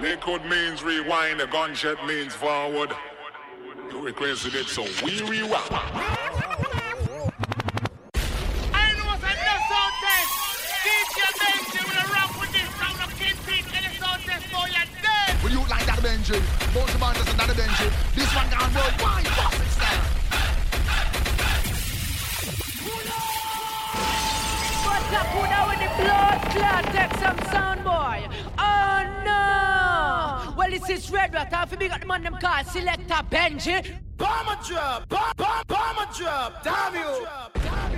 Liquid means rewind, the gunshot means forward. You requested it, so we rewind. Benji. Both the band just another Benji. This one gone worldwide. Boss it style. What's up, who with the blood clot? Take some sound boy. Oh no! Well, this is Red Rat. Half big at the man them call Selector Benji. Bomber drop, bomb, bomb, bomber drop. Damn you. Damn you.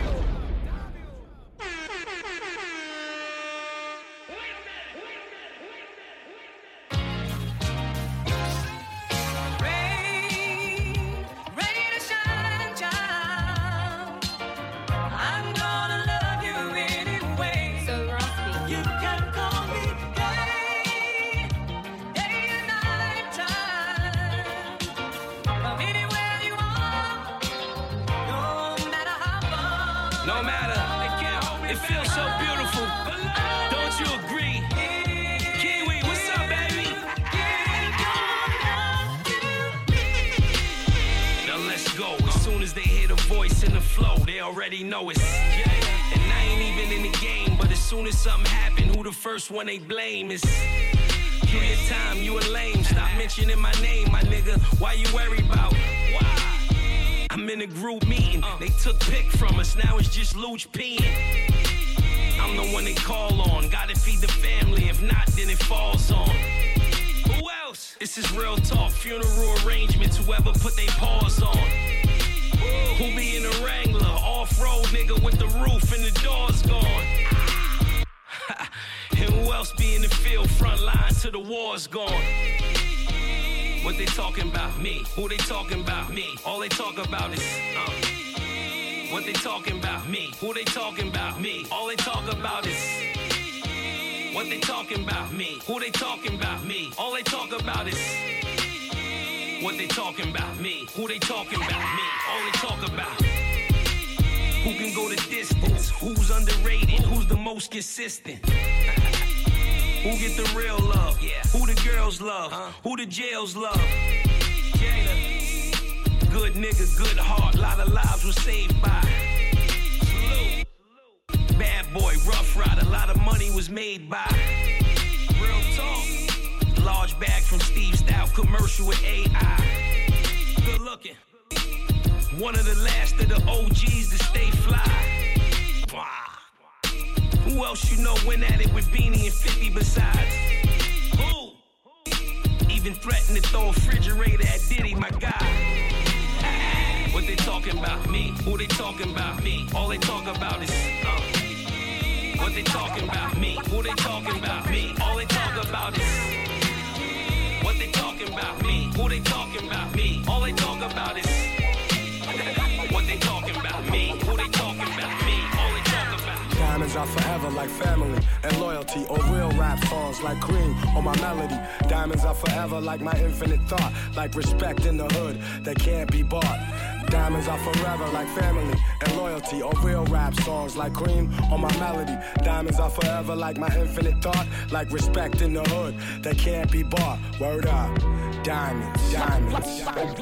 Already know it's. And I ain't even in the game, but as soon as something happen, who the first one they blame is. Give your time, you a lame. Stop mentioning my name, my nigga. Why you worry about? Why? I'm in a group meeting. They took pick from us, now it's just Luch peeing. I'm the one they call on. Gotta feed the family, if not, then it falls on. Who else? This is real talk, funeral arrangements, whoever put their paws on. Who be in a Wrangler? Off-road nigga with the roof and the doors gone. and who else be in the field front line till the war's gone? What they talking about? Me. Who they talking about? Me. All they talk about is uh. What they talking about? Me. Who they talking about? Me. All they talk about is What they talking about? Me. Who they talking about? Me. All they talk about is what they talking about? Me. Who they talking about? Me. All they talk about. Who can go the distance? Who's underrated? Who's the most consistent? Who get the real love? Yeah. Who the girls love? Who the jails love? Jada. Good nigga, good heart. Lot of lives were saved by. Bad boy, rough ride. A lot of money was made by. Real talk. Large bag from Steve Stoute commercial with AI. Good looking. One of the last of the OGs to stay fly. Who else you know went at it with Beanie and 50 besides? Who? Even threatened to throw a refrigerator at Diddy, my guy. What they talking about? Me. Who they talking about? Me. All they talk about is uh. What they talking about? Me. Who they talking about? Me. All they talk about is talking about? Me. Who they talking about? Me. All they talk about is what they talking about? Me. Who they talking about? Me. All they talk about. Diamonds are forever like family and loyalty, or real rap songs like cream on my melody. Diamonds are forever like my infinite thought, like respect in the hood that can't be bought. Diamonds are forever like family and loyalty or real rap songs like cream on my melody. Diamonds are forever like my infinite thought, like respect in the hood that can't be bought. Word up. Diamonds, diamonds,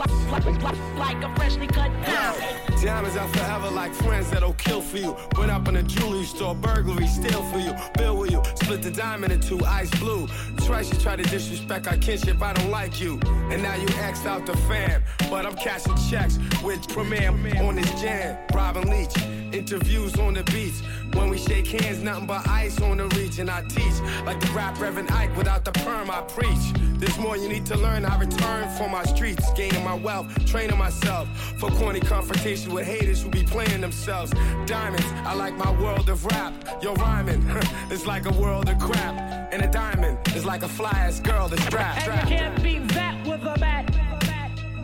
Like a freshly cut diamond. Diamonds are forever like friends that'll kill for you. Went up in a jewelry store, burglary, steal for you. Bill with you, split the diamond in two, ice blue. Twice you try to disrespect our kinship, I don't like you. And now you axed out the fam. But I'm cashing checks with Premier on this jam. Robin Leach, interviews on the beach. When we shake hands, nothing but ice on the. And I teach like the rap Reverend Ike without the perm, I preach. There's more you need to learn. I return for my streets, gaining my wealth, training myself for corny confrontation with haters who be playing themselves. Diamonds, I like my world of rap. Yo, rhyming, it's like a world of crap. And a diamond is like a fly ass girl that's strapped. And you can't beat that with a bat.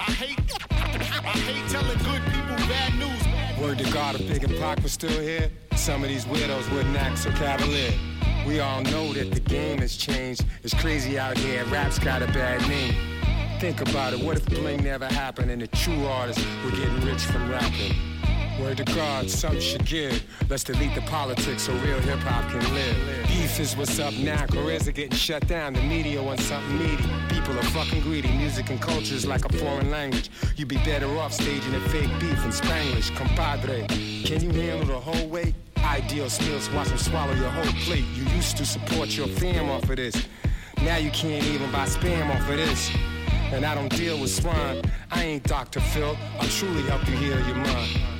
I hate, telling good people bad news. Word to God, if Big and Pac was still here, some of these widows wouldn't act so cavalier. We all know that the game has changed. It's crazy out here. Rap's got a bad name. Think about it. What if bling never happened and the true artists were getting rich from rapping? Word to God, something should give. Let's delete the politics so real hip hop can live. Beef is what's up now. Careers are getting shut down. The media wants something meaty. People are fucking greedy. Music and culture is like a foreign language. You'd be better off staging a fake beef in Spanish. Compadre, can you handle the whole weight? Ideal skills, watch them swallow your whole plate. You used to support your fam off of this. Now you can't even buy spam off of this. And I don't deal with swine. I ain't Dr. Phil. I'll truly help you heal your mind.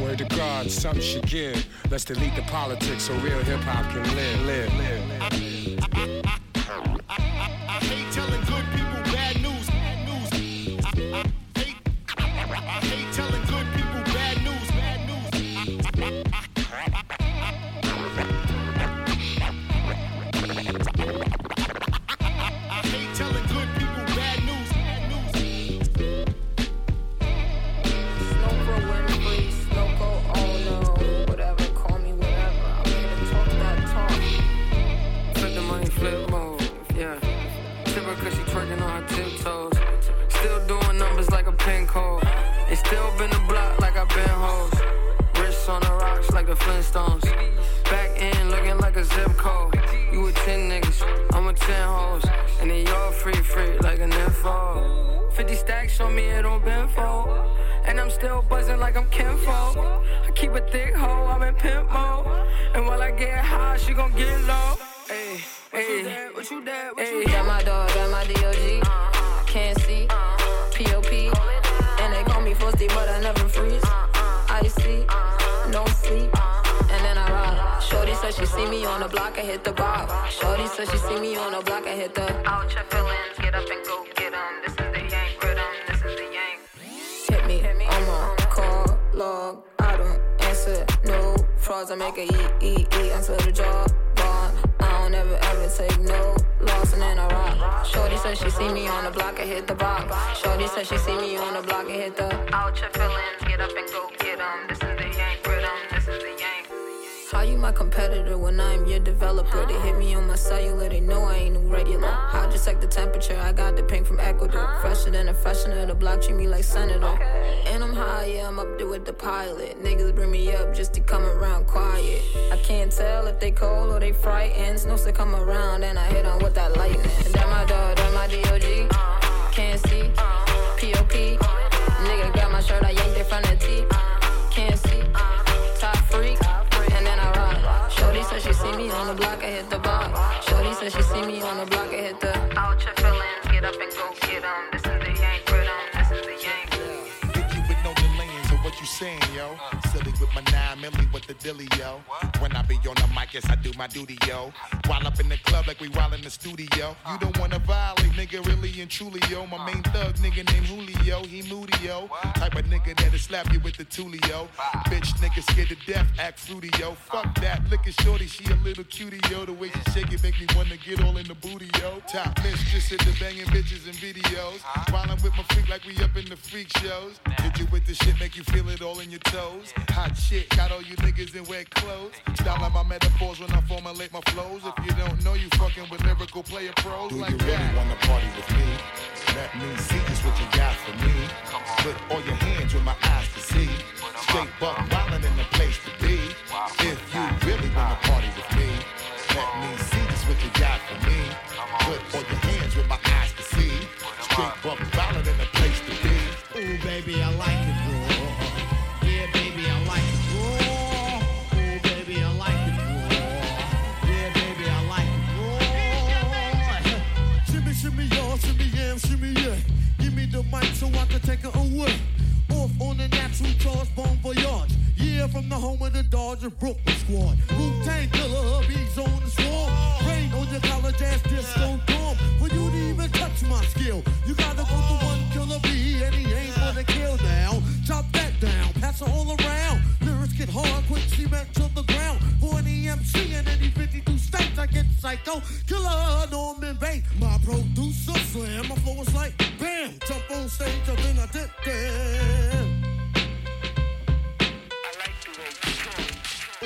Word to God, something should give. Let's delete the politics so real hip hop can live, live, live. I the Flintstones. Back end looking like a zip code. You a 10 niggas, I'm a 10 hoes. And then y'all free, free like an info. 50 stacks on me, it on been fold. And I'm still buzzing like I'm kinfolk. I keep a thick hoe, I'm in pimp mode. And while I get high, she gon' get low. Hey, hey, what you dad? What you That my dog, that my DOG. Can't see, POP. And they call me Frosty, but I never freeze. I see, said she see me on the block, I hit the bar. Shorty said she see me on the block, I hit the. Out your feelings, get up and go get 'em. This is the yank rhythm, this is the yank. Hit me I'm on call log. I don't answer no frauds. I make a E E E answer the job. Gone. I don't ever ever take no loss and then I rock. Shorty said she see me on the block, I hit the box. Shorty said she see me on the block, I hit the. Out your feelings, get up and go get 'em. This is the yank rhythm, this is the yank. How you my competitor when I'm your developer? They hit me on my cellular, they know I ain't no regular. I just like the temperature, I got the pink from Ecuador. Fresher than a freshener, the block treat me like senator. And I'm high, yeah, I'm up there with the pilot. Niggas bring me up just to come around quiet. I can't tell if they cold or they frightened. Snows to come around and I hit on with that lightning. That my dog, that my DOG. Can't see, POP. Nigga got my shirt, I yanked it from the the block, I hit the box. Shorty said she see me on the block, I hit the. Out your feelings, get up and go get 'em. This is the yank rhythm, this is the yank. Hit you with no delaying to what you saying, yo. Silly with my nine milli with the dilly, yo. When I be on the mic, yes, I do my duty, yo. While up in the club like we while in the studio. You don't wanna violate, nigga, really and truly, yo. My main thug, nigga named Julio, he moody, yo. Type of nigga that'll slap you with the tulio. Bitch, nigga scared to death, act fruity, yo. Fuck that, look at shorty, she a little cutie, yo. The way she shake it make me wanna get all in the booty, yo. Top mistress at the banging bitches and videos. While I'm with my freak like we up in the freak shows. Hit you with the shit, make you feel it all in your toes. Hot shit, got all you niggas in wet clothes. Style my metaphors when I formulate my flows. If you don't know, you fucking with lyrical player pros Do like you really that. wanna party with me? Let me see just what you got for me. Put all your hands with my eyes to see. Straight buck wildin' in the place to be. If you really wanna party with me, let me see just what you got for me. Put all your hands with my eyes to see. Straight buck wildin' in the place to be. Ooh, baby, I like it the mic so I can take it away. Off on the natural charge, bon voyage. Yeah, from the home of the Dodger Brooklyn squad. Wu Tang killer, bees on the swarm. Rain on your college ass disco dorm. For you to even touch my skill, you gotta go to one killer bee, and he ain't gonna kill now. Chop that down, pass it all around. Lyrics get hard, quick cement to the ground. For any MC in any 52 states, I get psycho. Killer Norman Bates, my producer slam. My flow is like bam, jump on stage, and then I did that.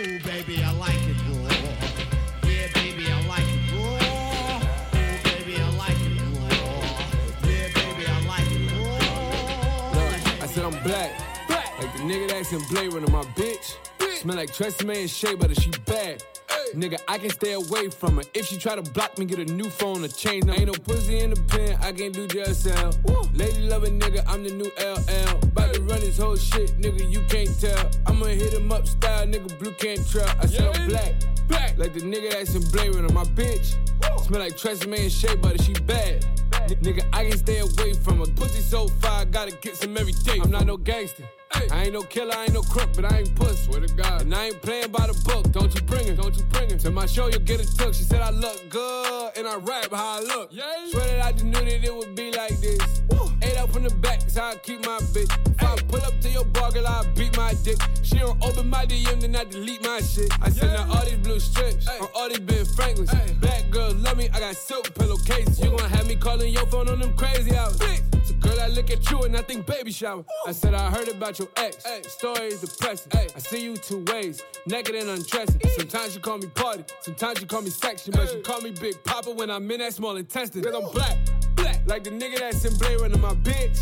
Oh, baby, I like it Look, I said I'm black. Like the nigga that's in Blade Runner, my bitch. Smell like Tresemme and Shea Butter, she bad. Nigga, I can stay away from her. If she try to block me, get a new phone or change them. Ain't no pussy in the pen, I can't do jail cell. Lady loving nigga, I'm the new LL. About to run this whole shit, nigga, you can't tell. I'ma hit him up style, nigga, blue can't trail. I said I'm black, black. Like the nigga that's in Blade Runner, my bitch. Smell like Tresemme and Shea Butter, she bad. Nigga, I can stay away from her. Pussy so fire, gotta get some every day. I'm not no gangster. I ain't no killer, I ain't no crook, but I ain't puss. Swear to God. And I ain't playing by the book. Don't you bring it, don't you bring it. To my show, you'll get a took. She said I look good, and I rap how I look. Swear that I just knew that it would be like this. Eight from the back, how I keep my bitch. If I pull up to your bar, girl, I'll beat my dick. She don't open my DM, then I delete my shit. I send her all these blue strips, on all these Ben Franklins. Black girls love me, I got silk pillowcases. You gon' have me calling your phone on them crazy hours. So girl, I look at you and I think baby shower. I said I heard about your ex. Story is depressing. I see you two ways, naked and undressing. Sometimes you call me party, sometimes you call me section, but you call me Big Papa when I'm in that small intestine. Cause I'm black, like the nigga that's in Blade Runner, my bitch.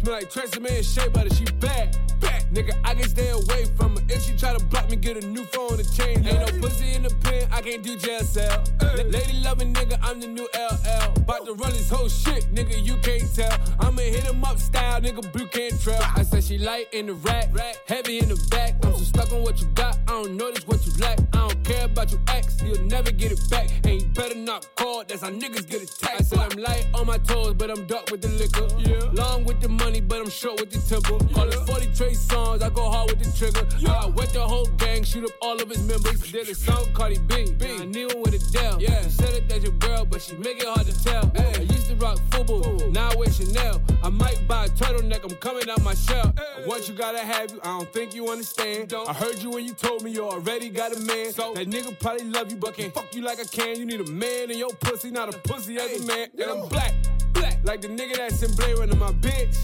Smell like Tresemme and Shea Butter, she bad, bad. Nigga, I can stay away from her. If she try to block me, get a new phone to change. Ain't no pussy in the pen, I can't do jail cell. La- Lady loving nigga, I'm the new LL. About to run this whole shit, nigga, you can't tell. I'ma hit him up style, nigga, blue can't trail. I said she light in the rack, heavy in the back. I'm so stuck on what you got, I don't notice what you lack. I don't care about your ex, you'll never get it back. And you better not call, that's how niggas get attacked. I said I'm light on my toes, but I'm dark with the liquor. Yeah. Long with the money, but I'm short with the temper. Call it 40 Trey songs, I go hard with the trigger. I uh, wet the whole gang, shoot up all of his members. Did a song Cardi B, B. I knew him with Adele. Yeah. You said it that's your girl, but she make it hard to tell. I used to rock FUBU, now I wear Chanel. I might buy a turtleneck, I'm coming out my shell. Once you gotta have you, I don't think you understand. I heard you when you told me you already got a man. So that nigga probably love you, but can't fuck you like I can. You need a man in your pussy, not a pussy as a man. And I'm black, black, like the nigga that's in Blade Runner, my bitch.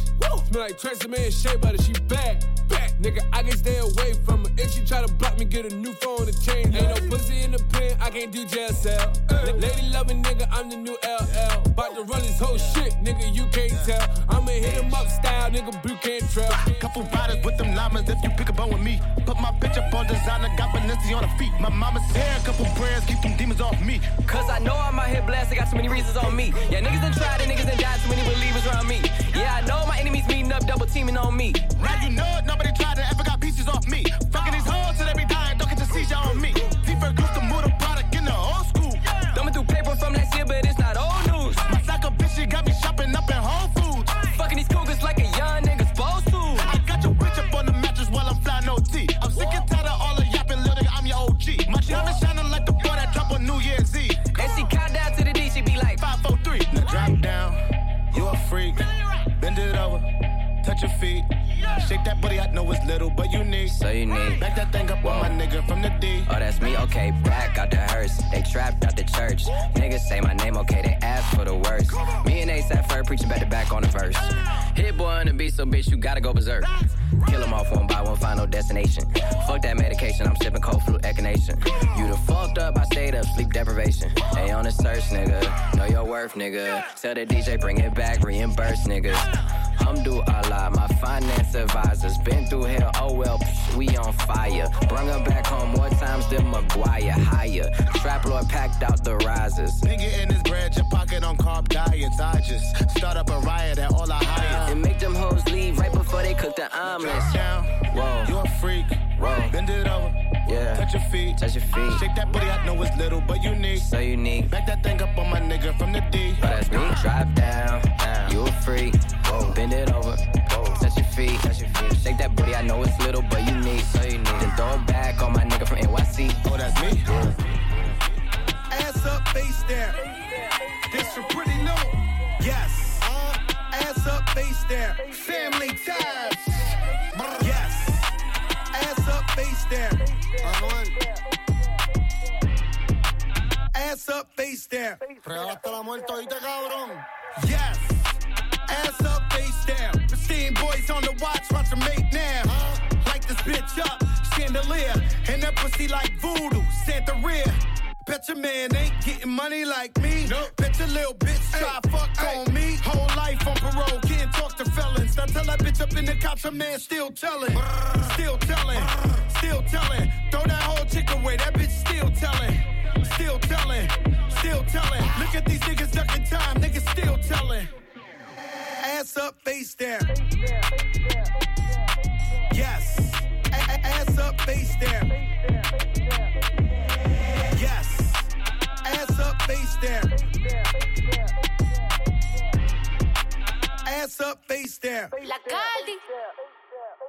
Smell like Tresemme and Shea Butter, she bad, bad. Nigga, I can stay away from her. If she try to block me, get a new phone to change. Ain't no pussy in the pen, I can't do jail cell. La- Lady loving nigga, I'm the new LL. About to run this whole shit, nigga, you can't tell. I'ma hit him up style, nigga, blue can't trail. Couple riders with them llamas if you pick a bone with me. Put my bitch up on designer, got Balenci on her feet. My mama's hair, couple prayers, keep them demons off me. Cause I know I'm out here blessed, I got so many reasons on me. Yeah, niggas done tried and niggas done died, too many believers around me. Yeah, I know my enemies meeting up, double teaming on me. Now you know it, nobody tried to ever got pieces off me. Fucking these hoes till they be dying, don't get the seizure on me. Deeper goose to move the product in the old school. Thumbing through paper from last year, but it's not old news. My psycho bitch, she got me shopping up in Whole Foods. Fucking these cougars like a young nigga supposed to. I got your bitch up on the mattress while I'm flying OT. I'm sick and tired of all the yapping, little nigga, I'm your OG. My diamond shining like the boy that drop on New Year's Eve. And she count down to the D, she be like, 543. Now drop down, you a freak. Bend it over, touch your feet. Shake that booty, I know it's little, but you unique. So unique. Back that thing up on my nigga from the D. Oh, that's me, okay. Back out the hearse. They trapped out the church. Niggas say my name, okay. They ask for the worst. Me and Ace at first preaching back to back on the verse. Ah. Hit boy on the beat, so bitch, you gotta go berserk. Kill Kill 'em off one by one, final destination. Fuck that medication, I'm sipping cold flu echinacea. You the fucked up, I stayed up, sleep deprivation. They on the search, nigga. Know your worth, nigga. Tell the DJ, bring it back, reimburse, niggas. Hamdu Allah, my finance advisors. Been through hell, oh well, psh, we on fire. Brung her back home more times than Maguire. Higher. Trap Lord packed out the risers. Nigga in his bread, your pocket on carb diets. I just start up a riot at all I hire. And make them hoes leave right before they cook the omelets. Down, Whoa. you a freak. Whoa. Bend it over, Yeah. touch touch your feet. Touch your feet. Shake that booty, I know it's little but unique. So unique. Back that thing up on my nigga from the D. But that's me. Drop down, down. You a freak. Whoa. Bend it over. Whoa. Touch your feet. Touch your feet. Shake that booty, I know it's little but unique. So unique. Then throw it back on my nigga from NYC. Oh, that's me. Ass up, face down. This for pretty new. Yes. Uh, ass up, face down. Family ties. Yes. Ass up, face down. Ass up, face down. Real hasta la muerte, oíste, cabrón. Yes. Ass up, face down. Pristine boys on the watch, watch them make now. Light this bitch up, chandelier. And that pussy like voodoo, Santa rear. Bet your man ain't getting money like me. Nope. Bet your little bitch try fuck on me. Whole life on parole, can't talk to felons. Now tell that bitch up in the cops, a man still telling. Still telling, still telling. Throw that whole chick away, that bitch still telling. Still telling, still telling. Look at these niggas ducking time, niggas still telling. Ass up, face down. Yes. A- ass up, face down. Face down. Ass up, face down. La Caldi.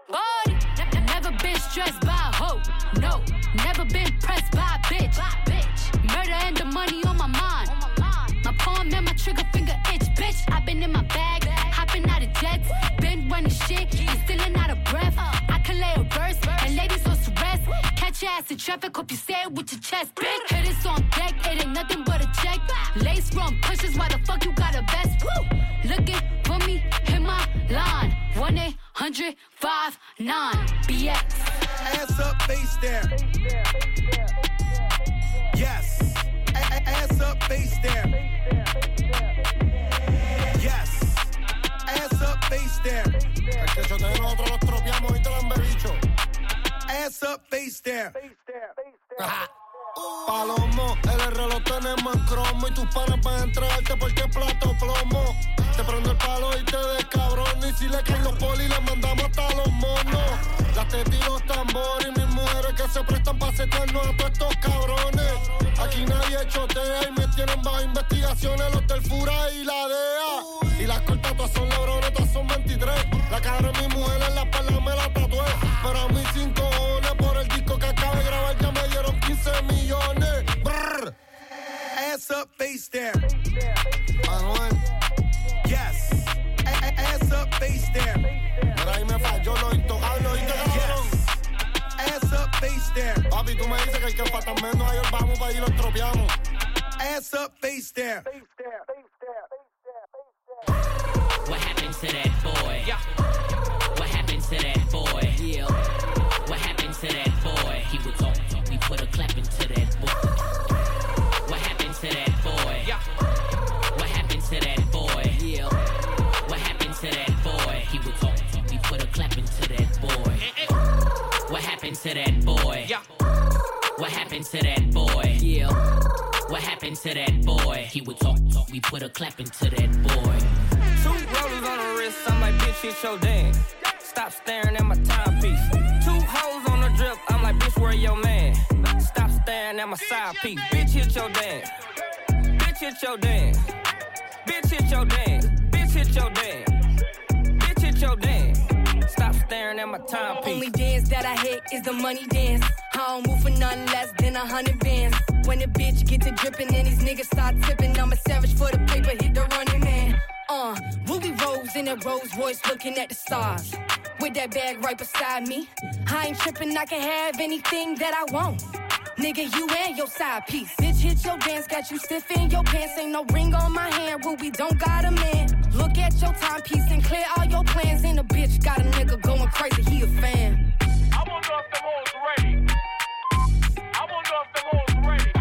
Body. Ne- ne- Never been stressed by a hoe. No. Never been pressed by a bitch. Murder and the money on my mind. My palm and my trigger finger itch, bitch. i been in my bag, hopping out of jets. Been running shit, and still out of breath. Your in traffic, hope you it with your chest, bitch. Hit this on deck, it ain't nothing but a check. Lace rum pushes, why the fuck you got a vest? Woo! Looking for me, hit my line. 1 800 59 BX. Ass up, face down. Palomo, el reloj tenemos en cromo y tus panas van a entregarte porque es plato plomo. Te prendo el palo y te descabrón y si le caen los polis les mandamos hasta los monos. Las los tambores y mis mujeres que se prestan para setearnos a todos estos cabrones. Aquí nadie chotea y me tienen bajo investigaciones los del Fura y la DEA. Y las cortas todas son lebrones, todas son 23. La cara de mi mujer en la espalda me la tatué. Pero a mí sin Ass up, face down. Manuel, Yes. A- a- ass up, face down. por ahí me falló lo intocable, ¿oíste, cabrón? Ass up, face down. Papi, tú me dices que el que falta menos ahí vamos para allí lo estropeamos. Ass up, face down. What happened to that boy? Yeah. Happened to that boy? Yeah. What happened to that boy? Yeah. What happened to that boy? He would talk, talk. We put a clap into that boy. Two rollers on the wrist, I'm like, bitch, hit your dance. Stop staring at my timepiece. Two hoes on the drip, I'm like, bitch, where your man? Stop staring at my side piece. Bitch, hit your dance. Bitch, hit your dance. Bitch, hit your dance. Bitch, hit your dance. Bitch, hit your dance. Staring at my. Only dance that I hit is the money dance. I don't move for nothing less than a hundred bands. When the bitch get to dripping and these niggas start tipping, I'm a savage for the paper, hit the running man. Uh, Ruby Rose in a Rolls Royce looking at the stars. With that bag right beside me. I ain't tripping, I can have anything that I want. Nigga, you and your side piece. Bitch, hit your dance, got you stiff in your pants. Ain't no ring on my hand, Ruby don't got a man. Look at your timepiece and clear all your plans. And a bitch got a nigga going crazy, he a fan. I wonder if the hoes ready. I wonder if the hoes ready.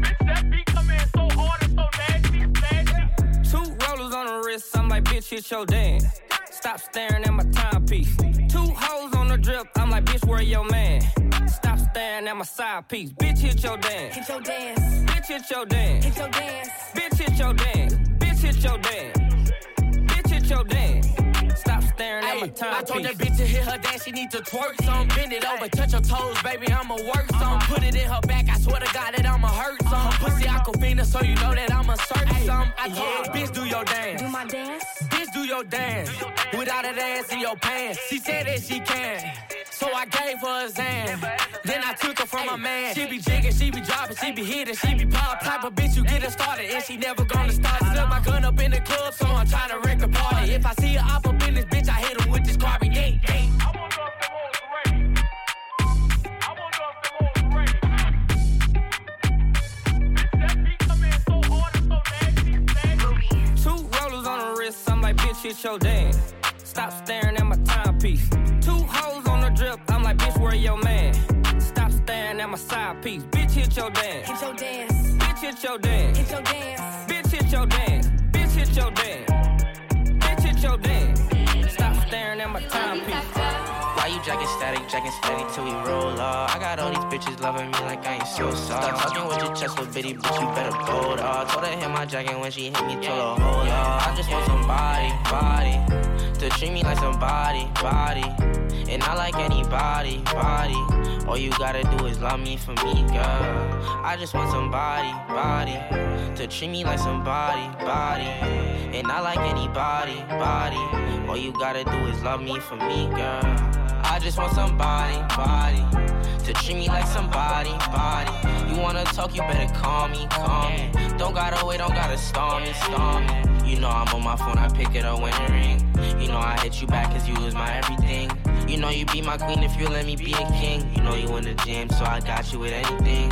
Bitch, that beat come in so hard and so nasty, nasty. Two rollers on the wrist, I'm like, bitch, hit your dance. Stop staring at my timepiece. Two hoes on the drip, I'm like, bitch, where your man? Stop staring at my side piece. Bitch, hit your dance. Hit your dance. Bitch, hit your dance. Hit your dance. Bitch, hit your dance. Bitch, hit your dance. Bitch, hit your dance. Stop staring at my timepiece. I told that bitch to hit her dance, she need to twerk some. Bend it over, touch her toes, baby, I'ma work some. Put it in her back, I swear to God that I'ma hurt some. Pussy Aquafina, so you know that I'ma search some. I told her, bitch, do your dance. Do my dance? Bitch, do your dance. Without that ass in your pants. She said that she can. So I gave her a Zan. Then I took her from my man. She be jigging, she be dropping, she be hitting, she be pop. Uh-huh. Type of bitch you get her started, and she never gonna start. Slip my gun up in the club, so I'm trying to wreck the party. Uh-huh. If I see her op up in this bitch, I hit her with this carbon. Yeah, yeah. Two rollers on the wrist, I'm like, bitch, hit your dance. Stop staring at my timepiece. Where your man? Stop staring at my side piece. Bitch, hit your dance. Hit your dance. Bitch, hit your dance. Hit your dance. Bitch, hit your dance. Bitch, hit your dance. Bitch, hit your dance. Stop staring at my timepiece. Why you jacking static, jacking steady till we roll off? I got all these bitches loving me like I ain't so soft. Stop talking with your chest, little bitty bitch, you better bold off. Told her hit my jacket when she hit me, told her hold off. I just want somebody, body, to treat me like somebody, body, and not like anybody, body. All you gotta do is love me for me, girl. I just want somebody, body, to treat me like somebody, body, and not like anybody, body. All you gotta do is love me for me, girl. I just want somebody, body, to treat me like somebody, body. You wanna talk, you better call me, call me. Don't gotta wait, don't gotta storm me, storm me. You know I'm on my phone, I pick it up when it ring. Know I hit you back cause you was my everything. You know you be my queen if you let me be a king. You know you in the gym, so I got you with anything.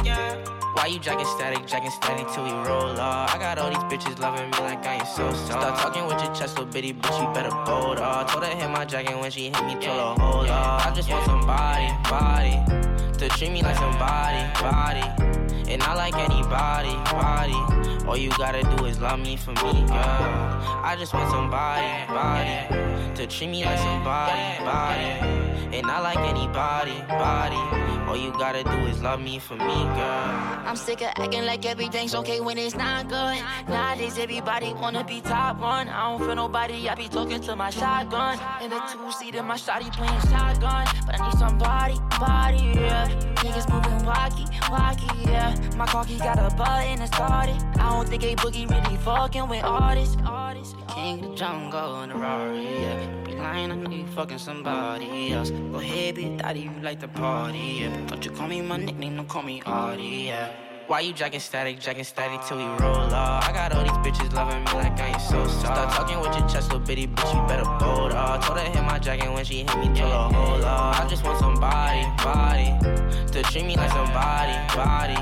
Why you jacking static, jacking steady till we roll off? I got all these bitches loving me like I ain't so soft. Start talking with your chest, little bitty bitch, you better bold off. Told her hit my jacket when she hit me, told her hold off. I just want somebody, body, to treat me like somebody, body, and not like anybody, body. All you gotta do is love me for me, girl. I just want somebody, body, to treat me like somebody, body, and not like anybody, body. All you gotta do is love me for me, girl. I'm sick of acting like everything's okay when it's not good. Nowadays, everybody wanna be top one. I don't feel nobody, I be talking to my shotgun. In the two seat my shotty playing shotgun. But I need somebody, body, walkie, yeah. My car key got a button and started. I don't think a boogie really fucking with artists. artists. King of the jungle in the Rari, yeah. Be lying, I know you fucking somebody else. Go ahead, be daddy, you like the party, yeah. Don't you call me my nickname, don't call me Artie, yeah. Why you jacking static, jacking static till we roll off? I got all these bitches loving me like I ain't so soft. Start talking with your chest, little bitty bitch, you better bold off. Told her hit my jacket when she hit me, told her hold off. I just want somebody, body, to treat me like somebody, body,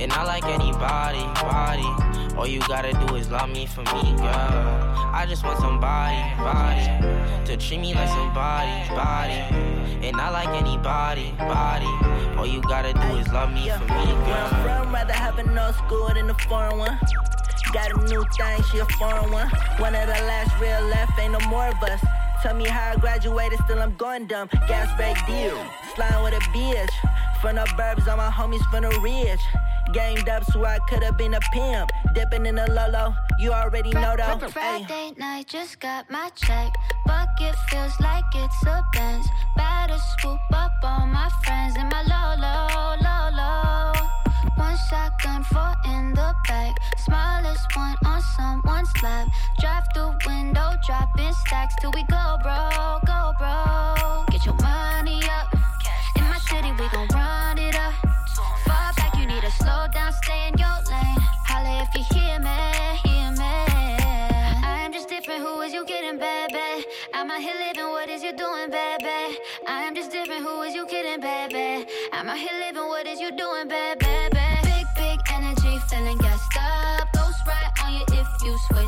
and I like anybody, body. All you gotta do is love me for me, girl. I just want somebody, body, to treat me like somebody, body, and I like anybody, body. All you gotta do is love me for me, Where I'm from, rather have an old school than a foreign one. Got a new thing, she a foreign one. One of the last real left, ain't no more of us. Tell me how I graduated, still I'm going dumb. Gas brake deal, slime with a bitch. From the burbs, all my homies from the ridge. Gamed up so I could've been a pimp. Dipping in the Lolo, you already know though. Friday night, just got my check. Bucket feels like it's a Benz. Better swoop up all my friends in my low, low. One shotgun, four in the back. Smallest one on someone's lap. Drive through window, dropping stacks till we go, bro, go, bro. Get your money up. In my city, we gon' run it up. Fall back, you need to slow down, stay in your lane. Holla if you hear me, hear me. I am just different, who is you kidding, baby? I'm out here living, what is you doing, baby? I am just different, who is you kidding, baby? I'm out here living, what is you doing, baby?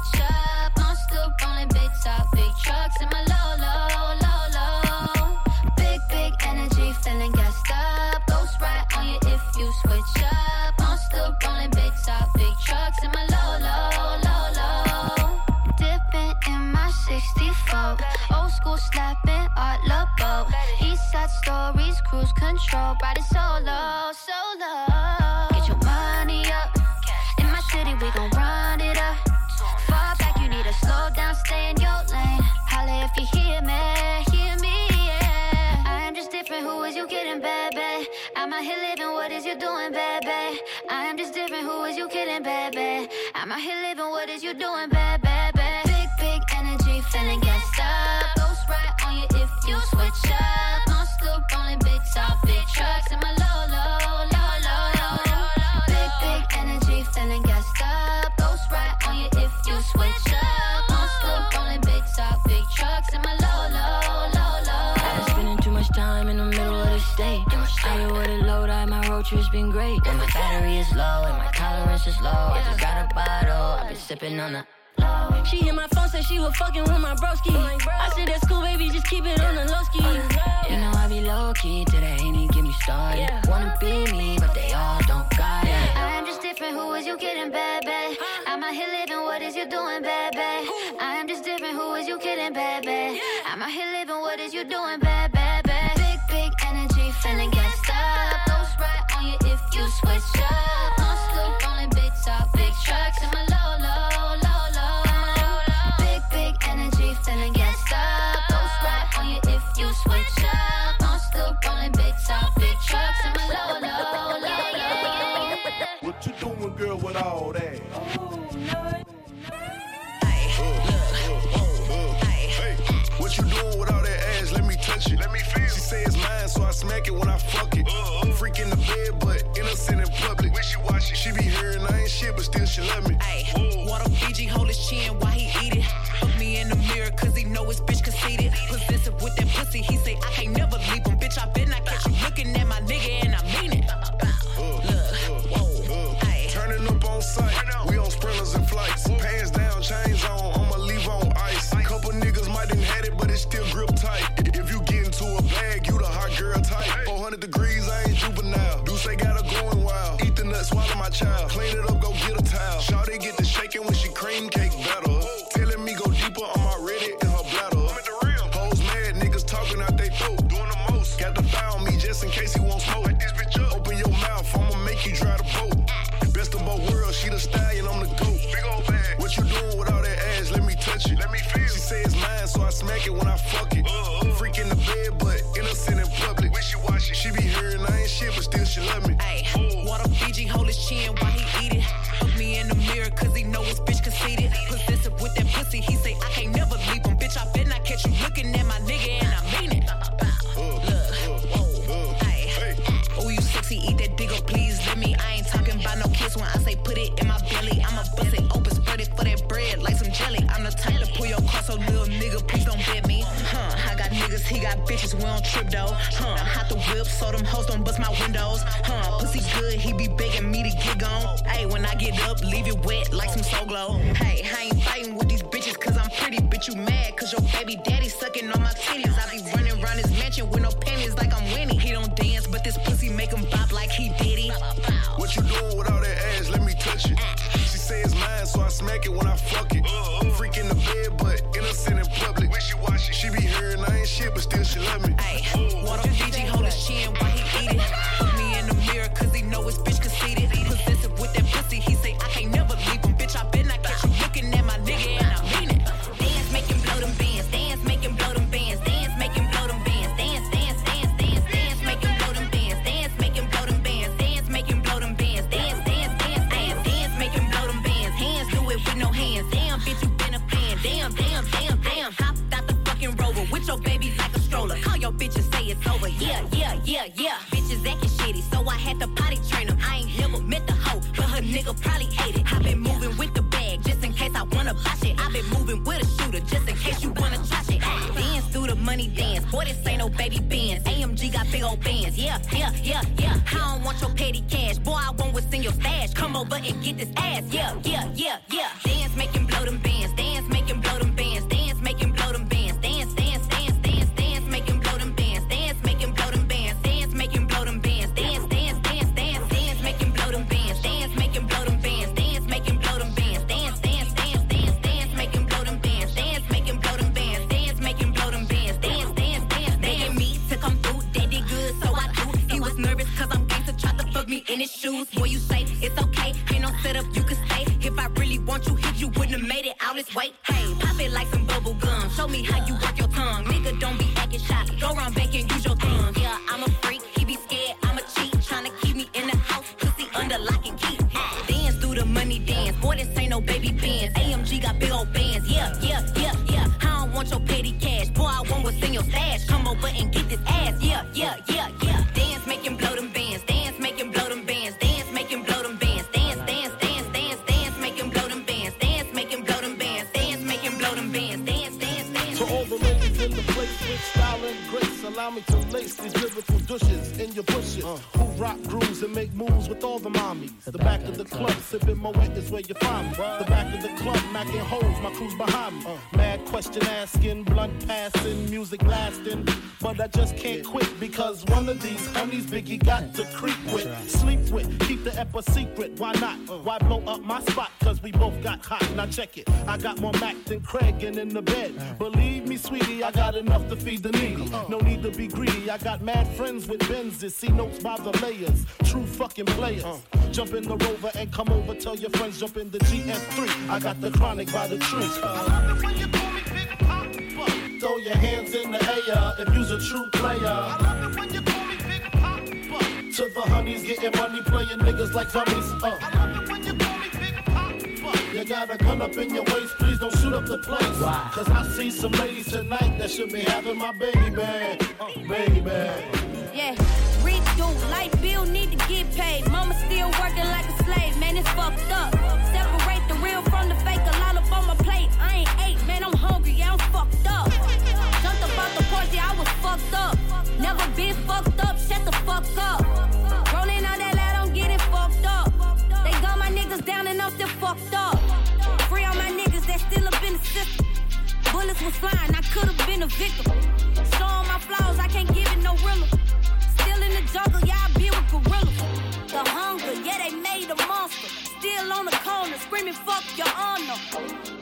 Switch up. I'm still rolling big top, big trucks in my low, low, low, low. Big, big energy, feeling gassed up. Ghost right on you if you switch up. I'm still rolling big top, big trucks in my low, low, low, low. Dipping in my 64. Old school slapping all about. East side stories, cruise control. Riding solo, solo. Get your money up. In my city, we gon' out here living, what is you doing, baby? I am just different, who is you kidding, baby? I'm out here living, what is you doing, baby? great. When my battery is low and my tolerance is low, I just got a bottle. I've been sipping on the low. She hit my phone, said she was fucking with my broski. Like, bro. I said that's cool, baby, just keep it on the low ski. You know I be low key till they ain't get me started. Yeah. Wanna be me, but they all don't got it. I am just different. Who is you kidding, bad, bad? I'm out here living. What is you doing, bad, bad? I am just different. Who is you kidding, bad, bad? I'm out here living. What is you doing, bad? switch up. No scoop, only big top, big trucks in my low, low, low, low. Big, big energy, feeling get stuck. Ghost right on you if you switch up. No scoop, only big top, big trucks in my low, low, low, low. What you doing, girl, with all that? Oh, no. What you doing with all that ass? Let me touch it. Let me feel. She say it's mine, so I smack it when I fuck it. Uh, uh. Freak in the bed, but dancing in public. When she watching, she be hearing I ain't shit, but still she love me. Ayy, water Fiji, hold his chin while he eat it. Look me in the mirror, cause he know his bitch conceited. Possessive with that pussy, he say I can't never so them hoes don't bust my windows. Huh, pussy good, he be begging me to get gone. Hey, when I get up, leave it wet like some so glow. Hey, I ain't fighting with these bitches cause I'm pretty. Bitch, you mad cause your baby daddy sucking on my titties. I be running where you find me. The back of the club, macking holes, my crew's behind me. Mad question asking, blunt passing, music lasting. But I just can't quit because one of these homies Biggie got to creep with, sleep with, keep the ep a secret. Why not? Why blow up my spot? Cause we both got hot. Now check it. I got more Mac than Craig and in the bed. Believe me, sweetie, I got enough to feed the needy. No need to be greedy. I got mad friends with Benzes. See notes by the layers. True fucking players. Jump in the rover and come over. Tell your friends jump in the GS3. I got the chronic by the tree. Throw your hands in the air if you's a true player. To the honeys getting money, playing niggas like dummies. Uh. You got a gun up in your waist, please don't shoot up the place. Cause I see some ladies tonight that should be having my baby, uh, baby. Yeah, rich dude, light bill need to get paid. Mama still working like a slave, man, it's fucked up. Separate the real from the fake, a lot up on my plate. I ain't ate, man, I'm hungry, yeah, I'm fucked up. Jumped up out the porch, yeah, I was fucked up. Never been fucked up, shut the fuck up. Rolling on that lad, I'm getting fucked up. They got my niggas down and I'm still fucked up. Free all my niggas that still up in the system. Bullets was flying, I could've been a victim. Showing my flaws, I can't give it no realer. In the jungle, yeah, I be with gorillas. The hunger, yeah, they made a monster. Still on the corner, screaming, fuck your honor.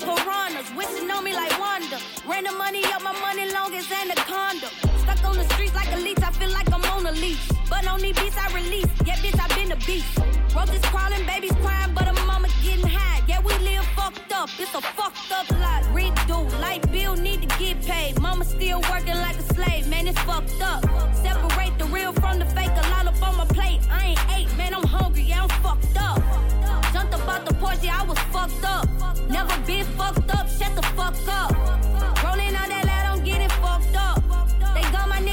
Piranhas, wishing on me like Wanda. Ran the money up, my money long as anaconda. Stuck on the streets like a leech, I feel like I'm on a leash. But on these beats, I release. Yeah, bitch, I been a beast. Roaches crawling, babies crying, but a mama getting high. Yeah, we live fucked up, it's a fucked up life. Redo, light bill need to get paid. Mama still working like a slave, man, it's fucked up. Separate real from the fake, a lot up on my plate. I ain't ate, man, I'm hungry, yeah, I'm fucked up. Jumped up out the porch, yeah, I was fucked up. Never been fucked up, shut the fuck up.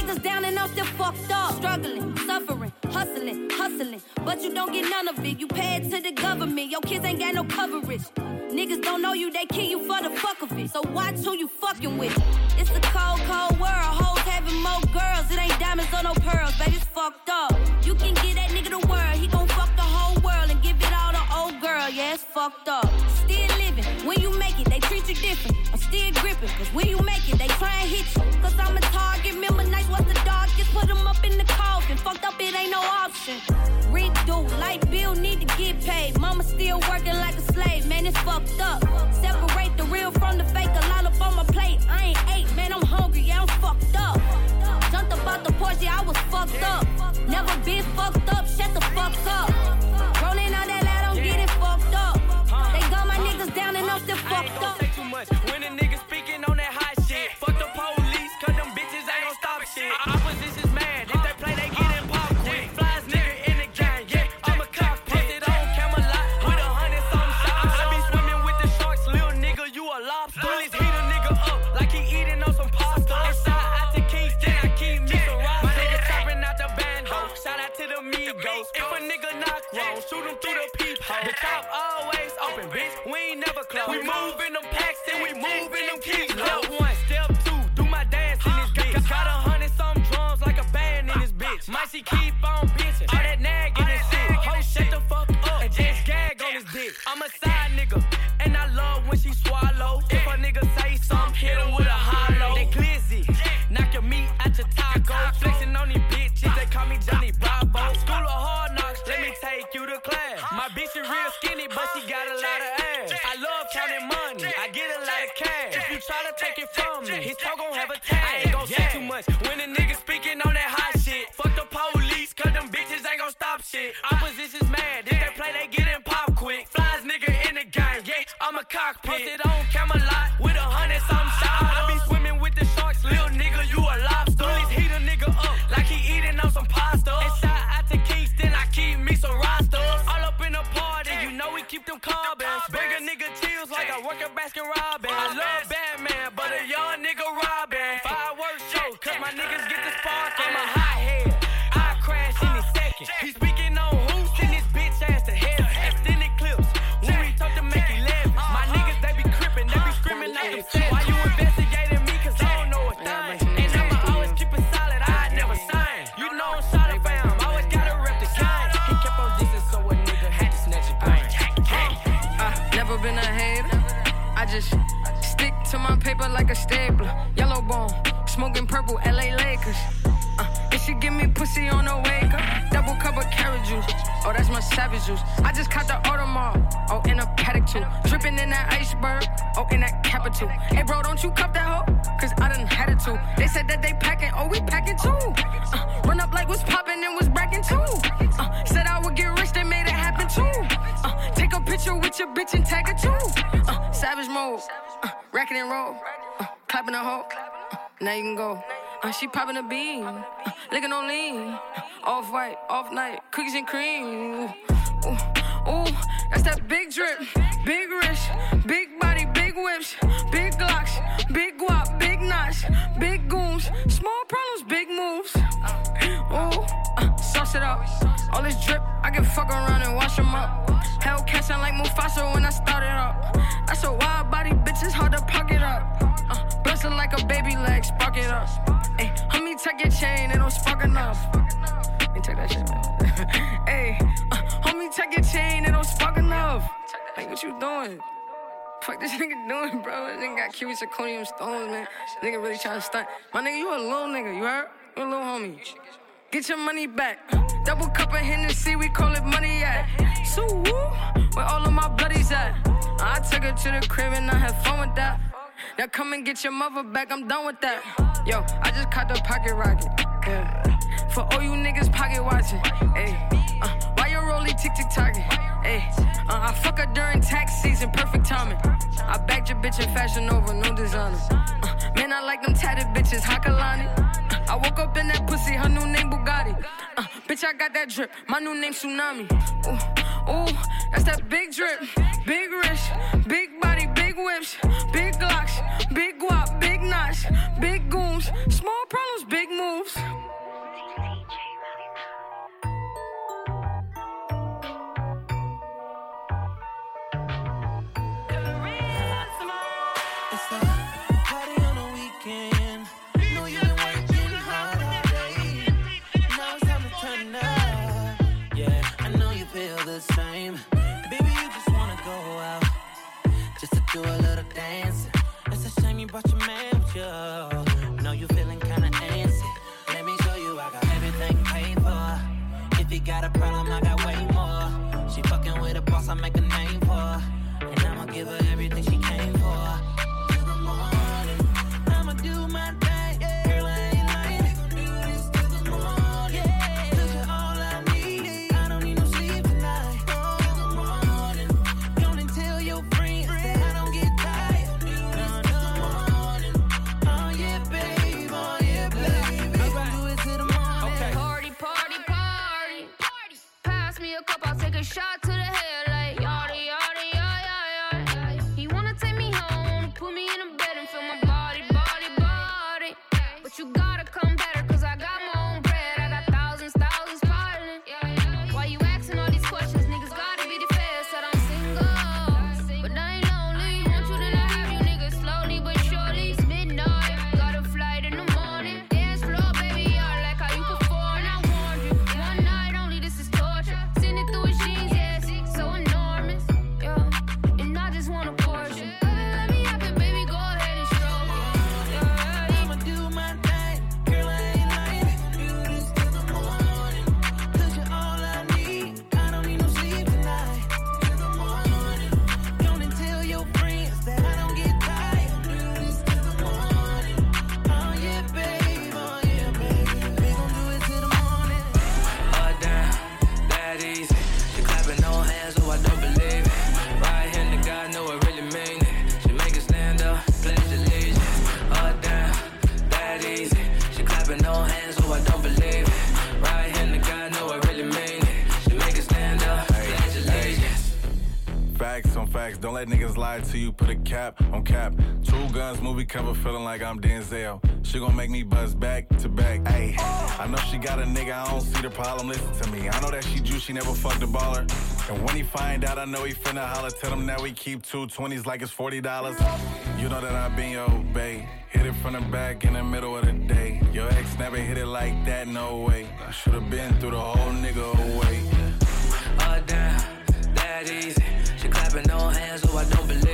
Niggas down and I'm still fucked up. Struggling, suffering, hustling, hustling. But you don't get none of it. You pay it to the government. Your kids ain't got no coverage. Niggas don't know you, they kill you for the fuck of it. So watch who you fucking with. It's a cold, cold world. Hoes having more girls. It ain't diamonds or no pearls, baby. It's fucked up. You can get that nigga the world. He girl. Yeah, it's fucked up. Still living. When you make it, they treat you different. I'm still gripping. Cause when you make it, they try and hit you. Cause I'm a target. Remember nights was the darkest. Put them up in the coffin. Fucked up, it ain't no option. Redo, light bill need to get paid. Mama still working like a slave, man, it's fucked up. Separate the real from the fake, a lot up on my plate. I ain't ate, man, I'm hungry, yeah, I'm fucked up. Jumped up out the porch, yeah, I was fucked up. Never been fucked up, shut the fuck up. Niggas down and I'm still fucked up. Say too much. When a nigga speaking on that hot shit, fuck the police, cause them bitches ain't gon' stop shit. Mad, popping a bean, licking on lean, off white, off night, cookies and cream. Ooh, ooh, that's that big drip, big wrist, big body, big whips, big glocks, big guap, big knots, big goons, small problems, big moves. Ooh, uh, sauce it up. All this drip, I can fuck around and wash them up. Hellcat sound like Mufasa when I started up. That's a wild body, bitch, it's hard to pocket up. Uh, like a baby leg, spark it up. Take your chain, it don't spark enough. Hey, take that shit, man. hey, uh, homie, take your chain, it don't spark enough. Like, what you doing? Fuck this nigga doing, bro? This nigga got cubic zirconium stones, man. This nigga really trying to stunt. My nigga, you a little nigga, you heard? You a little homie. Get your money back. Double cup of Hennessy, we call it money at. So woo, where all of my bloodies at? I took her to the crib and I had fun with that. Now come and get your mother back, I'm done with that. Yo, I just caught the pocket rocket. Yeah. For all you niggas pocket watching. Hey, uh, why you rolling tick tick tocking? Hey, uh, I fuck her during tax season, perfect timing. I bagged your bitch in fashion over, no designer. Uh, man, I like them tatted bitches, Kehlani. I woke up in that pussy, her new name Bugatti. Uh, bitch, I got that drip, my new name Tsunami. Ooh, ooh, that's that big drip, big wrist, big body, big whips, big glocks, big guap, big knots, big goons, small problems, big moves. Put a cap on cap. Two guns movie cover feeling like I'm Denzel. She gon' make me buzz back to back. Ayy, I know she got a nigga. I don't see the problem. Listen to me. I know that she Jew. She never fucked a baller. And when he find out, I know he finna holler. Tell him that we keep two twenties like it's forty dollars. You know that I been your babe. Hit it from the back in the middle of the day. Your ex never hit it like that, no way. I should've been through the whole nigga away. Uh, down, that easy. She clapping no hands, so I don't believe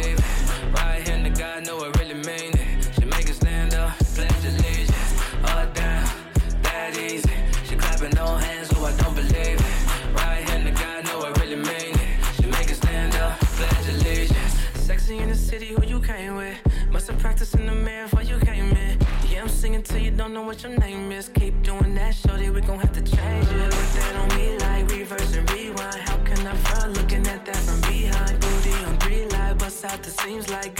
your name is. Keep doing that, shorty, we gon' have to change it. Put that on me like reverse and rewind. How can I front looking at that from behind? Booty on three light, bust out the seams like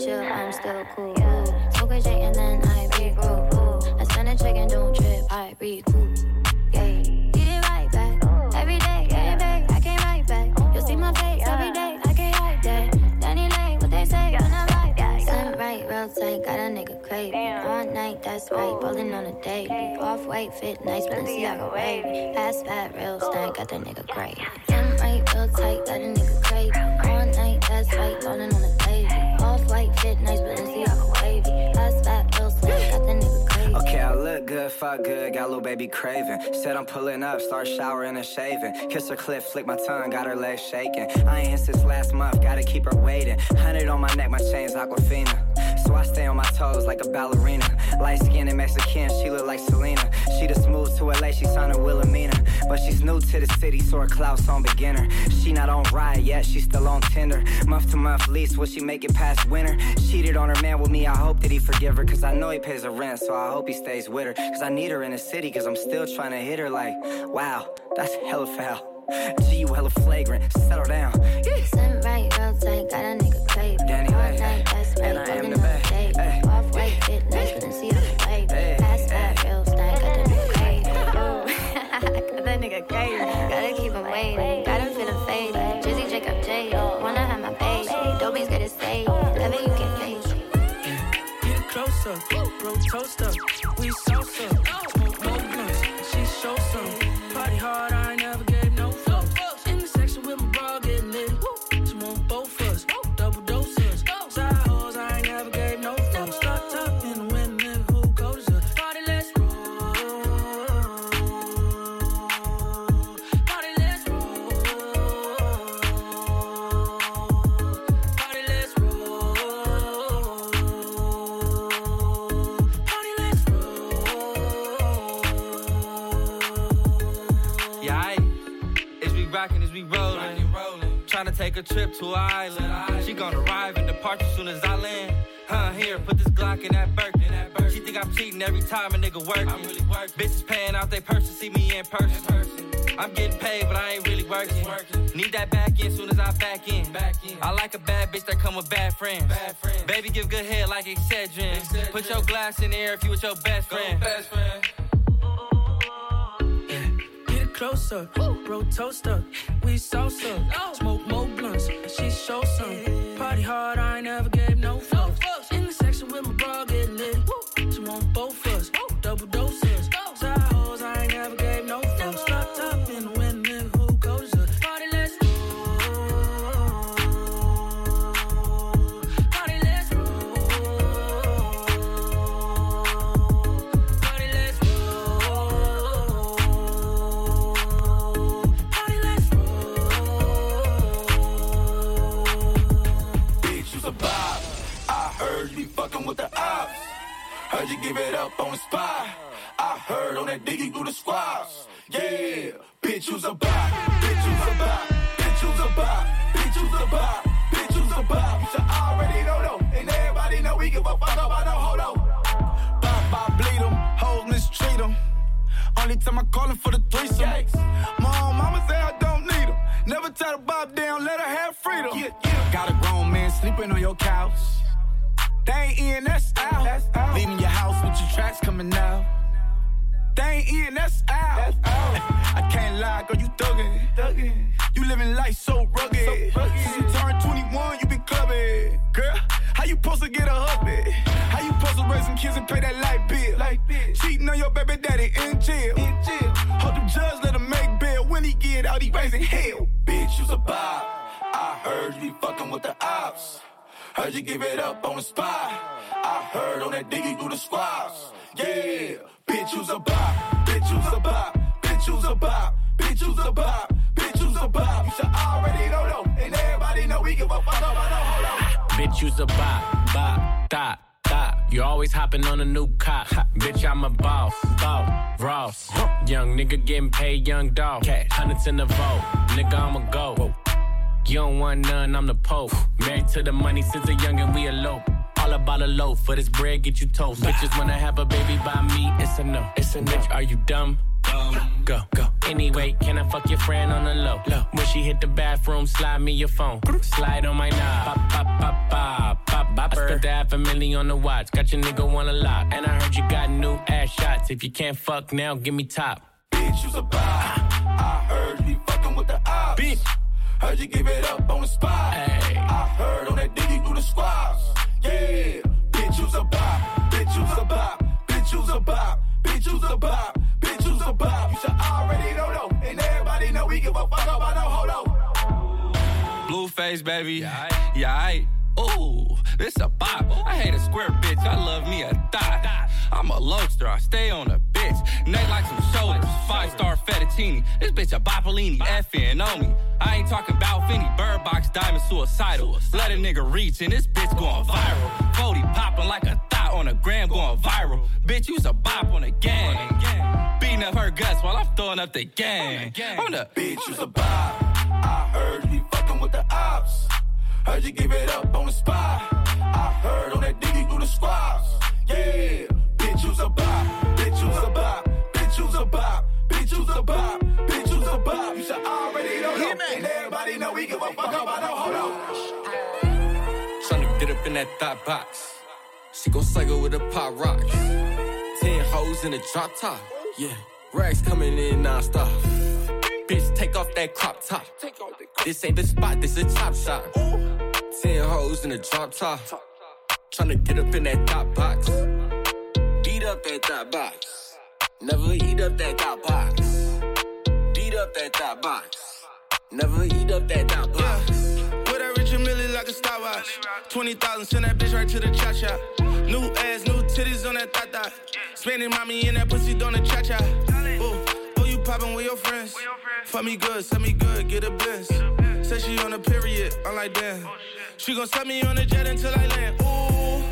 Even when I'm chill, I'm still cool, ooh. Smoke a J and then I regroup, ooh. I spend a check and don't trip, I recoup. Yeah, get it right back. Every day, get it back. I came right back. You'll see my face every day. I can't hide that. Danny Lane, what they say when I ride that. Slim right, real tight, got a nigga crazy. All night, that's right, rolling on a daily. Off white, fit nice, Balenciaga wavy. Fast, fat, real stank, got the nigga crazy. Slim right, real tight, got a nigga crazy. All night, that's right, rolling on a nice, Balenciaga wavy. Fast, fat, got the nigga crazy. Okay, I look good, fuck good, got a little baby craving. Said I'm pulling up, start showering and shaving. Kiss her clip, flick my tongue, got her legs shaking. I ain't since last month, gotta keep her waiting. Hundred on my neck, my chain's Aquafina. So I stay on my toes like a ballerina. Light skinned and Mexican, she look like Selena. She just moved to LA, she signed a Wilhelmina. But she's new to the city, so her clout's on beginner. She not on ride yet, she still on Tinder. Month to month lease, will she make it past winter? Cheated on her man with me, I hope that he forgive her. Cause I know he pays her rent, so I hope he stays with her. Cause I need her in the city, cause I'm still trying to hit her like, wow, that's hella foul. G, you hella flagrant, settle down. Yeah. Real tight, got a nigga crazy. Danny All night, and I am rolling the on Bay. the daily. Hey. Off white, fit nice, Balenciaga wavy. Fast, fat, real stank, got the nigga crazy. Ooh, got that nigga crazy. Gotta keep him waiting, got him feeling faded. Drizzy, Jacob, J, wanna have my baby. Dobies good to stay, love it, you can face. Get closer, bro, toaster. We a trip to an island. She gonna arrive and depart as soon as I land. Huh, here, put this Glock in that Birkin. She think I'm cheating every time a nigga working. I'm really working. Bitches paying out they purse to see me in person. I'm getting paid, but I ain't really working. Need that back in soon as I back in. back in. I like a bad bitch that come with bad friends. Bad friends. Baby, give good head like Excedrin. Put your glass in the air if you with your best friend. Get it closer, bro toaster, we salsa, smoke more blunts, she show some. Party hard, I ain't never it up on the spot. I heard on that diggy through the squads. Yeah, bitch, you's a bop. Bitch, you's a bop. Bitch, you's a bop. Bitch, you's a bop. Bitch, you's a bop. You should already know though. And everybody know we give a fuck about no hold on. Bop, bop, bleed 'em, hoes mistreat 'em. Only time I call 'em for the threesome. Mom, mama say I don't need 'em. Never tie the bob down, let her have freedom. Got a grown man sleeping on your couch. They ain't in, that's out. Leaving your house with your tracks coming out. They ain't in, that's out. I can't lie, girl, you thuggin'. You living life so rugged. Since you turned 21, you been clubbing. Girl, how you supposed to get a hubby? How you supposed to raise some kids and pay that light bill? Cheating on your baby daddy in jail. Hope the judge let him make bail. When he get out, he raising hell. Bitch, you's a bop. I heard you be fucking with the ops. Heard you give it up on the spot. I heard on that diggy through the squads. Yeah, bitch, you's a bop. Bitch, you's a bop. Bitch, you's a bop. Bitch, you's a bop. Bitch, you's a bop. You should already know though. And everybody know we give a fuck about no hold on. Bitch, you's a bop, bop, dot. You always hopping on a new cop. Bitch, I'm a boss, boss, Ross. Young nigga getting paid, young dog. Hundreds in the vault, nigga, I'ma go. You don't want none, I'm the Pope. Married to the money since a youngin', we elope. All about a loaf, for this bread get you toast. Bitches wanna have a baby by me, it's a no. It's a bitch, are you dumb? Go, go. Anyway, can I fuck your friend on the low? low. When she hit the bathroom, slide me your phone. Slide on my knob. Pop, pop, pop, pop, pop, pop. I spent the half a million on the watch. Got your nigga wanna lock. And I heard you got new ass shots. If you can't fuck now, give me top. Bitch, you's a bop. I heard you Heard you give it up on the spot. I heard on that diggy through the squads. Yeah, bitch, you's a bop. Bitch, you's a bop. Bitch, you's a bop. Bitch, you's a bop. Bitch, you's a bop. You should already know though. And everybody know we give a fuck about no hold on. Blueface, baby. Yeah, aight. Ooh, this a bop. I hate a square bitch. I love me a thot. I'm a lobster. I stay on a bitch. Neck like some shoulders. Five star fettuccine. This bitch a Boppolini. Effing on me. I ain't talking about Finny. Bird box diamond suicidal. Let a nigga reach and this bitch going viral. 40 popping like a thought on a gram going viral. Bitch, you's a bop on a gang. Beating up her guts while I'm throwing up the gang. On the bitch, you's a bop. I heard you fucking with the ops. Heard you give it up on the spot. I heard on that diggy through the squads. Yeah, bitch, you's a bop. Bitch, you's a bop. Bitch, you's a bop. Bitch, you's a bop. Bitch, you's a bop. You should already know that. And everybody know we give a fuck about no hold on. Tryna get up in that thought box. She gon' cycle with a pop rocks. Ten hoes in a drop top. Yeah, rags coming in non-stop. Bitch, take off that crop top. This ain't the spot, this a top shot. Ten hoes in a drop top. Tryna get up in that top box. Beat up that top box. Never eat up that top box. Beat up that top box. Never eat up that top box. Yeah. With that Richard Mille like a stopwatch. 20,000, send that bitch right to the cha cha. New ass, new titties on that thot Spending mommy in that pussy doing the cha cha. Ooh, oh, you poppin' with your friends. Fuck me good, send me good, get a bliss. Say she on a period, I'm like, damn. Oh, she gon' set me on a jet until I land. Ooh, I don't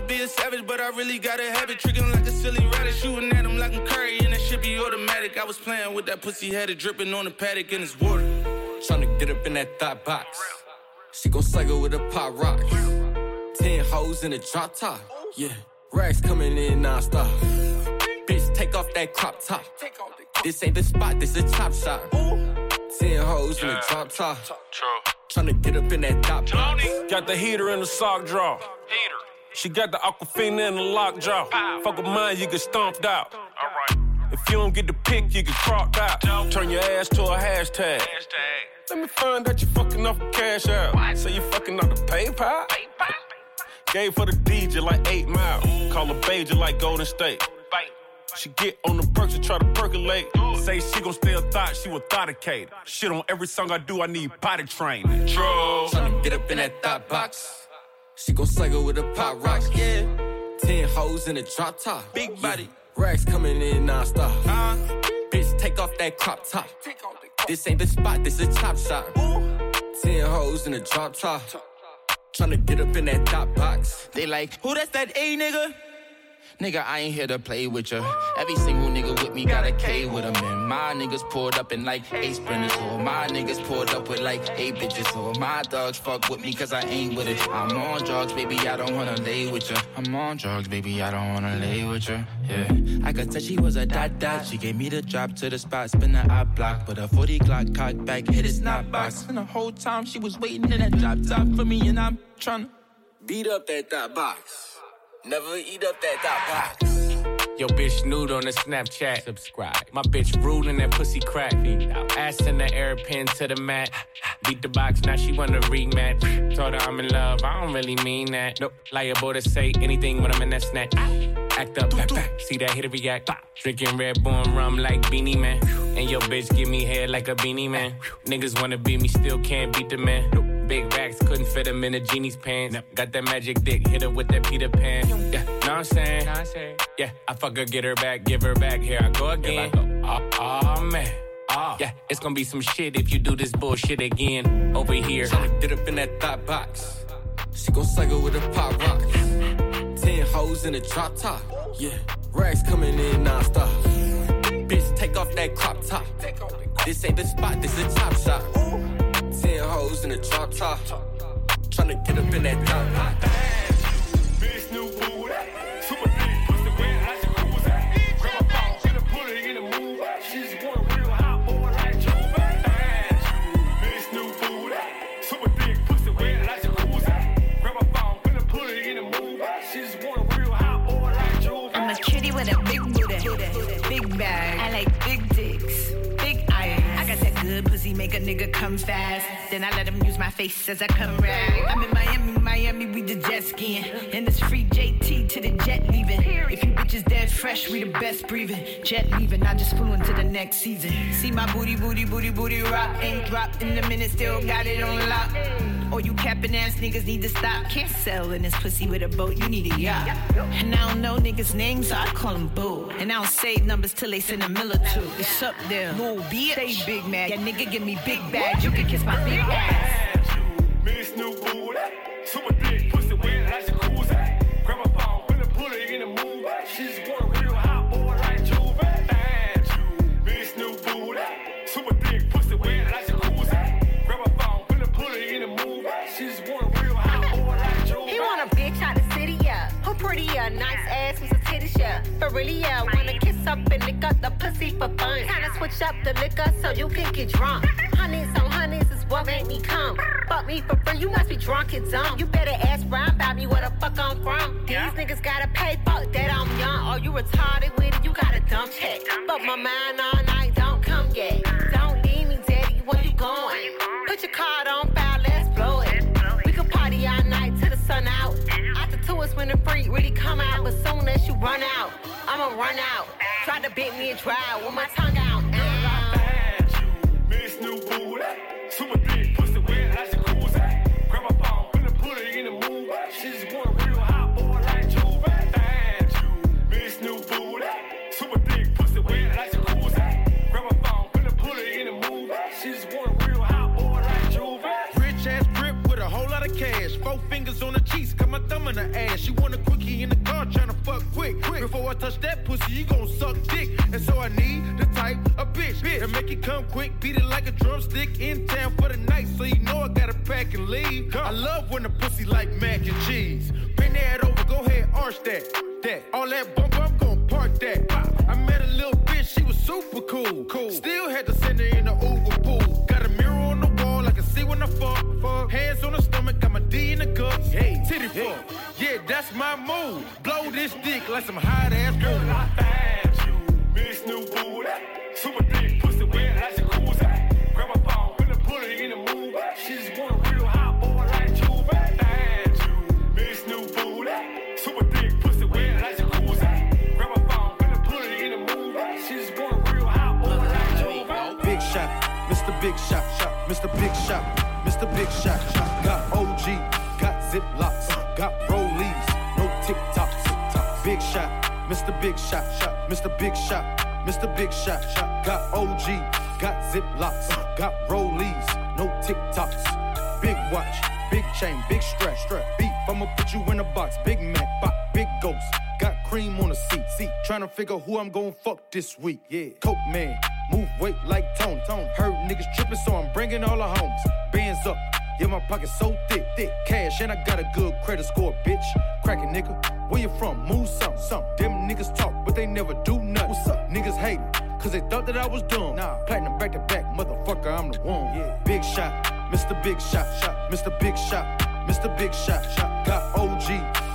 wanna be a savage, but I really got a habit. it. Tricking like a silly rabbit, shooting at him like I'm Curry, and that shit be automatic. I was playing with that pussy, had it dripping on the paddock in his water. Tryna get up in that thought box. She gon' cycle with a pop rock. Ten hoes in a drop top. Yeah, racks coming in non-stop. Bitch, take off that crop top. This ain't the spot, this a chop shop. Ten hoes in a drop top. Tryna get up in that top box. Got the heater in the sock drawer. She got the aquafina in the lockjaw. Fuck with mine, you get stomped out. If you don't get the pick, you get cropped out. Turn your ass to a hashtag. Let me find out you fucking off the cash out. Say you fucking off the PayPal. Gave for the DJ like 8 Mile. Call her Baja like Golden State. She get on the perks and try to percolate. Say she gon' stay a thought, she will thoughticate. Shit on every song I do, I need potty training. True. Tryna get up in that thought box. She gon' cycle with a pop rock. Yeah. Ten hoes in a drop top. Big body. Racks coming in non-stop. Bitch, take off that crop top. This ain't the spot, this a chop shop. Ten hoes in a drop top. Tryna get up in that top box. They like, who that's that A nigga? Nigga, I ain't here to play with ya. Every single nigga with me got a K with him. And my niggas pulled up in like eight sprinters. Or my niggas pulled up with like eight bitches. Or my dogs fuck with me cause I ain't with it. I'm on drugs, baby, I don't wanna lay with ya. I'm on drugs, baby, I don't wanna lay with ya. Yeah. I could tell she was a dot dot. She gave me the drop to the spot, spin the eye block. But a 40 clock cock back, hit it snap box. And the whole time she was waiting in that drop top for me. And I'm tryna beat up that dot box. Never eat up that dot box. Yo, bitch nude on the Snapchat. Subscribe. My bitch ruling that pussy crack. Ass in the air, pin to the mat. Beat the box, now she wanna rematch. Told her I'm in love, I don't really mean that. Nope, liable to say anything when I'm in that snack. Act up, back, back. See that hit a react. Drinking Red Bull and rum like Beenie Man. And your bitch give me head like a beanie man. Niggas wanna beat me, still can't beat the man. Big racks couldn't fit him in a genie's pants. Got that magic dick, hit her with that Peter Pan. Yeah, know what I'm saying? Yeah, I fuck her, get her back, give her back. Here I go again. Oh, oh man. Oh. Yeah, it's gonna be some shit if you do this bullshit again over here. Tryna get up in that thought box. She gon' cycle with a pop rock. Ten hoes in a drop top. Yeah, racks coming in non-stop. Bitch, take off that crop top. This ain't the spot, this a top shot. Ten hoes in a drop top. Tryna get up in that top. Make a nigga come fast. Then I let him use my face as I come rag. I'm in Miami, Miami, we the jet skiing. And it's free JT to the jet leaving. If you bitches dead fresh, we the best breathing. Jet leaving, I just flew into the next season. See my booty, booty, booty, booty rock. Ain't dropped in a minute, still got it on lock. Or you capping ass niggas need to stop. Can't sell in this pussy with a boat, you need a yacht. And I don't know niggas' names, so I call them boo. And I don't save numbers till they send a mill or two. It's up there, little bitch. Stay big mad. Yeah, nigga, give me big bags. You can kiss my big ass. Miss new big pussy wet like jacuzzi. Grab a phone, put a put in the move. She just real hot boy like Juve. And you, miss new booty. Super big pussy wet like jacuzzi. Grab a phone, put a put in the move. She just want a real hot boy like Juve. He want a bitch out the city, yeah. Who pretty, yeah. Nice ass with some titties, yeah. But really, yeah. Wanna kiss up and lick up the pussy for fun. Kinda switch up the liquor so you can get drunk. Honeys on honeys is what made me come. Fuck me for free, you must be drunk and dumb. You better ask Brian about me where the fuck I'm from. These niggas gotta pay, fuck that I'm young. Or you retarded with it, you got a dumb check. Fuck my mind all night, don't come yet. Don't leave me, daddy, where you going? Put your card on file, let's blow it. We can party all night till the sun out. After two is when the freak really come out. But soon as you run out, I'ma run out. Try to bit me and dry with my tongue out. Uh. Miss new booty. Super big pussy wet like jacuzzi. Grab a phone, put a put it in the move. She just want a real hot boy like Juve. And you, miss new booty. Super big pussy wet like jacuzzi. Grab a phone, put a put it in the move. She just want a real hot boy like Juve. Rich ass grip with a whole lot of cash. Four fingers on the cheeks, got my thumb in her ass. She want quick. quick. Before I touch that pussy, you gon' suck dick. And so I need the type of bitch bitch. And make it come quick, beat it like a drumstick in town for the night. So you know I gotta pack and leave. I love when the pussy like mac and cheese. Bring that over, go ahead, arch that. That. All that bump, I'm gon' park that. I met a little bitch, she was super cool. Cool. Still had to that's my move. Blow this dick like some hot ass girl. I found you, Miss New Booty. Super thick pussy, wet like jacuzzi. Grab my phone, put it, put it in the move. She just want a real hot boy like you. Found you, Miss New Booty. Super thick pussy, wet like jacuzzi. Grab my phone, put it, put it in the move. She just want a real hot boy like you. Big shot, Mr. Big shot, shot, Mr. Big shot, Mr. Big shot, Big shot, shot, Mr. Big shot, Mr. Big shot, shot. Got OG, got Ziplocs, got rollies, no TikToks. Big watch, big chain, big strap, strap. Beef, I'ma put you in a box. Big Mac, bop, big ghost. Got cream on the seat, seat. Tryna figure who I'm gon' fuck this week. Yeah, Coke man, move weight like Tone, Tony. Heard niggas tripping, so I'm bringing all the homies. Bands up, yeah, my pocket so thick, thick. Cash, and I got a good credit score, bitch. Crackin' nigga, where you from? Move some, some. Them niggas talk, but they never do nothing. What's up? Niggas hatin', cause they thought that I was dumb. Nah, platinum back to back, motherfucker, I'm the one. Yeah. Big shot, Mr. Big shot, shot, Mr. Big shot, Mr. Big shot, shot. Got OG,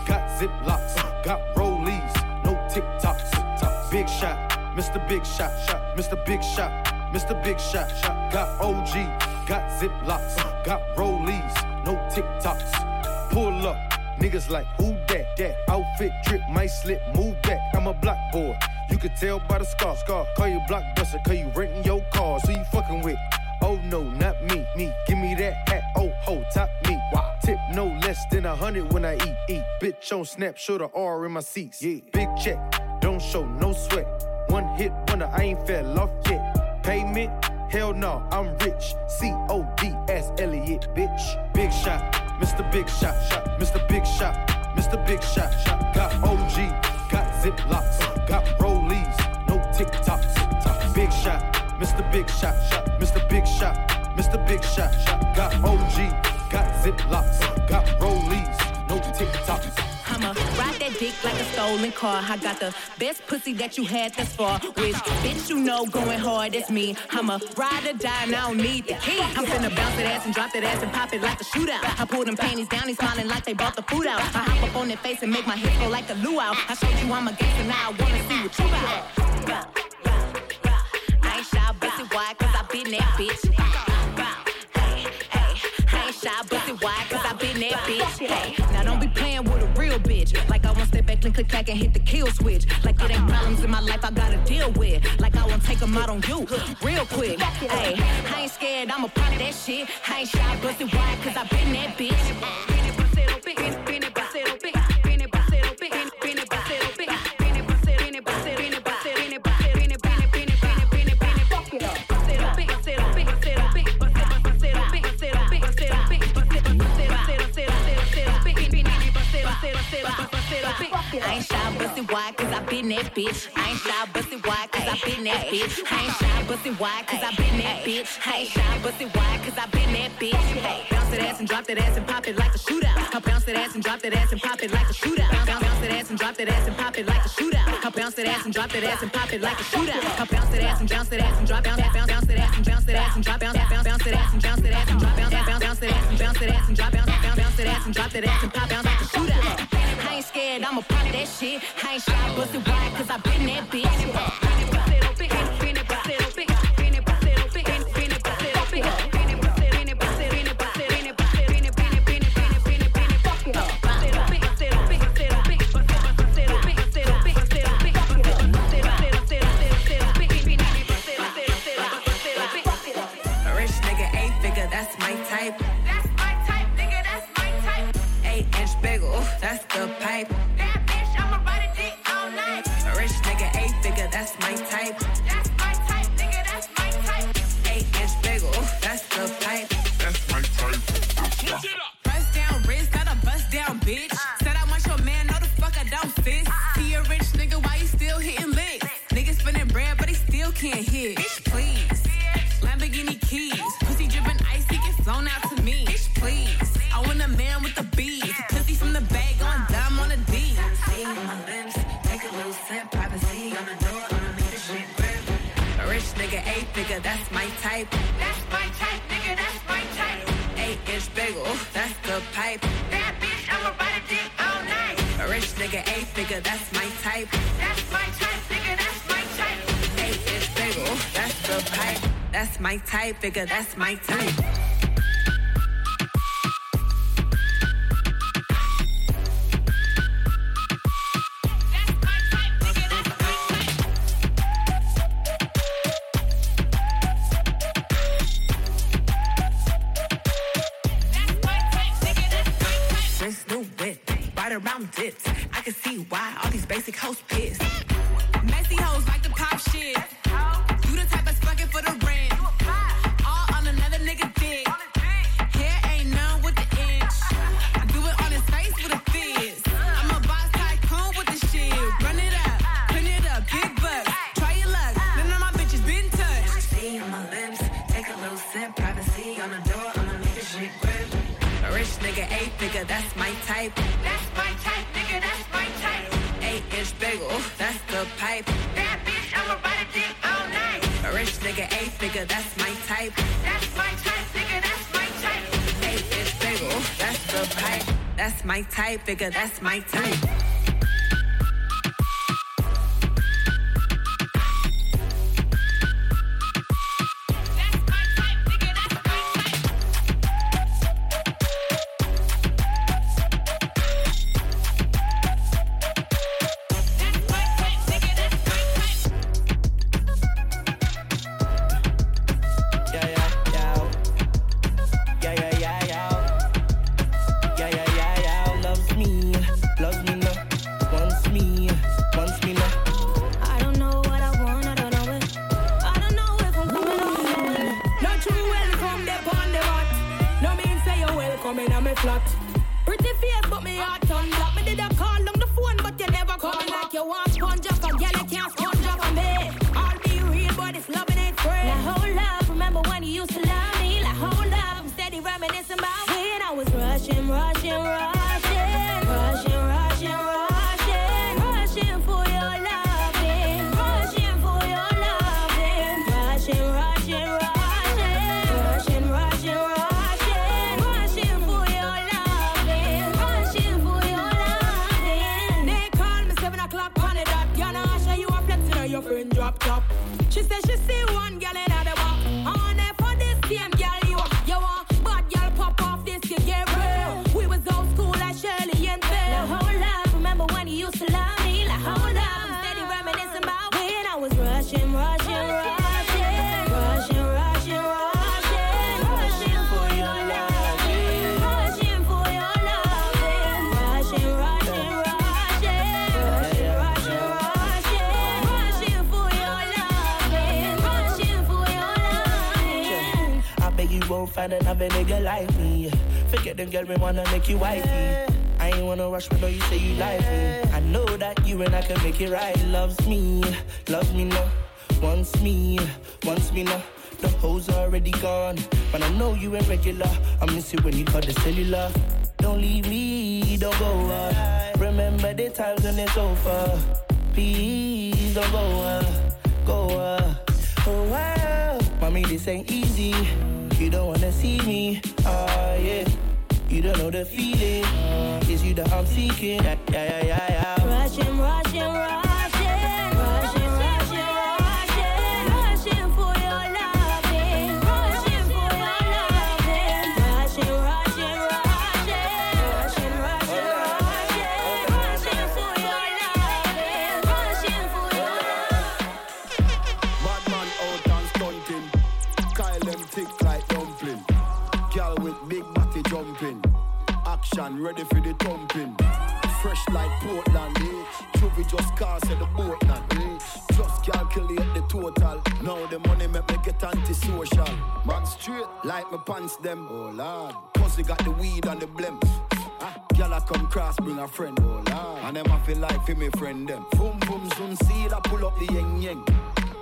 got Ziplocs, uh. got rollies, no TikToks. Big shot, Mr. Big shot, shot, Mr. Big shot, Mr. Big shot, shot. Got OG, got Ziplocs, got rollies, no TikToks. Pull up, niggas like who that? That outfit trip might slip, move back. I'm a block boy. You can tell by the scar, scar. Call you blockbuster, cause you renting your car. So you fucking with. Oh no, not me, me. Give me that hat, oh ho, top me. Wow. Tip no less than a hundred when I eat, eat. Bitch on snap, show the R in my seats. Yeah. Big check, don't show no sweat. One hit wonder, I ain't fell off yet. Payment, hell no, I'm rich. C O D S Elliot, bitch. Big shot, Mr. Big shot, shot, Mr. Big shot, Mr. Big shot, shot. Got OG, got Ziplocs, got rollies, no TikToks. Big shot, Mr. Big shot, shot, Mr. Big shot, Mr. Big shot, shot. Got OG, got Ziplocs, got rollies, no TikToks. Like a stolen car. I got the best pussy that you had thus far. Which bitch you know going hard as me. I'ma ride or die and I don't need the key. I'm finna bounce that ass and drop that ass and pop it like a shootout. I pull them panties down, he's smiling like they bought the food out. I hop up on their face and make my hips go like a luau. I showed you I'm a gangster, now I wanna see what you got. I ain't shy, wide, cause I been that bitch. I ain't shy, it wide, cause I been that bitch. Hey, click, click, clack, and hit the kill switch. Like it ain't problems in my life I gotta deal with. Like I won't take them out on you, real quick. Hey, I ain't scared, I'ma pop that shit. I ain't shy, bust it wide, cause I been that bitch. I ain't shy, bust it wide, cause I been that bitch. I ain't shy, bust it wide, cause I been that bitch. I ain't shy, bust it wide, cause I been that bitch. I ain't shy, bust it wide, cause I been that bitch. Bounce that ass and drop that ass and pop it like a shootout. I bounce that ass and drop that ass and pop it like a shootout. Bounce, that ass and drop that ass and pop it like a shootout. I bounce that ass and drop that ass and pop it like a shootout. I bounce that ass and bounce that ass and drop bounce bounce bounce that ass and bounce that ass and drop bounce bounce bounce that ass and bounce that ass and drop bounce bounce bounce that ass and bounce that ass and drop bounce bounce bounce that ass and drop that ass and pop bounce like a shootout. I ain't scared, I'ma pop that shit. I ain't shy, bust it wide, cause I been that bitch. figure, that's my time. nigga, that's my team. me wanna make you wifey. I ain't wanna rush, but know you say you like me. I know that you and I can make it right. Loves me, loves me now. Wants me, wants me now. The hoes already gone, but I know you ain't regular. I miss you when you call the cellular. Don't leave me, don't go up. Remember the times when it's over. Please don't go up, go up. Oh wow, mommy, this ain't easy. You don't wanna see me, oh yeah. You don't know the feeling. Is you that I'm seeking? Yeah, yeah, yeah, yeah. Rushing, rushing. got the weed and the blimp. Ah, Girl, I come cross, bring a friend. Oh, Lord. And them I feel like for me friend them. Boom, boom, soon see that pull up the yeng yeng.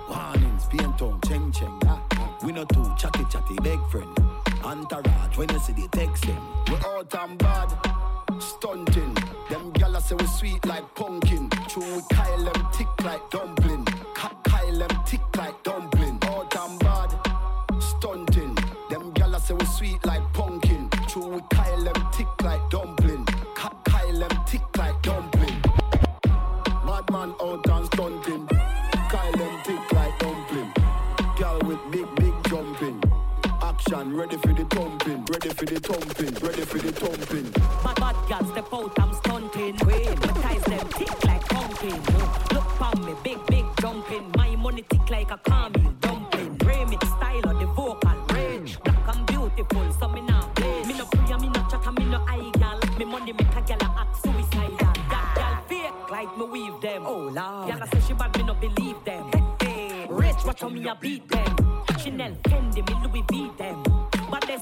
Warnings, pain town, cheng cheng. Ah, ah. We no too chatty chatty, big friend. Antaraj, when you see the text them. We all time bad, stunting. Them gala say we sweet like pumpkin. True, we Kyle them tick like dumpling. Cut Kyle them tick like dumpling. All time bad, stunting. Them gala say we sweet like for the thumping. Ready for the thumping. Bad bad girls step out, I'm stunting. Queen, my ties them tick like pumpkin. Look pon me, big big jumping. My money tick like a caramel dumpling. Remix style of the vocal range. Black and beautiful, so me not play. Me no pray, me no chat, me no eye gal. Me money make a gal act suicidal. That gal fake like me weave them. Oh lord, gal say she bad, me no believe them. Hey, hey. Rich, watch how me a beat them. Chanel, Fendi, me Louis V them.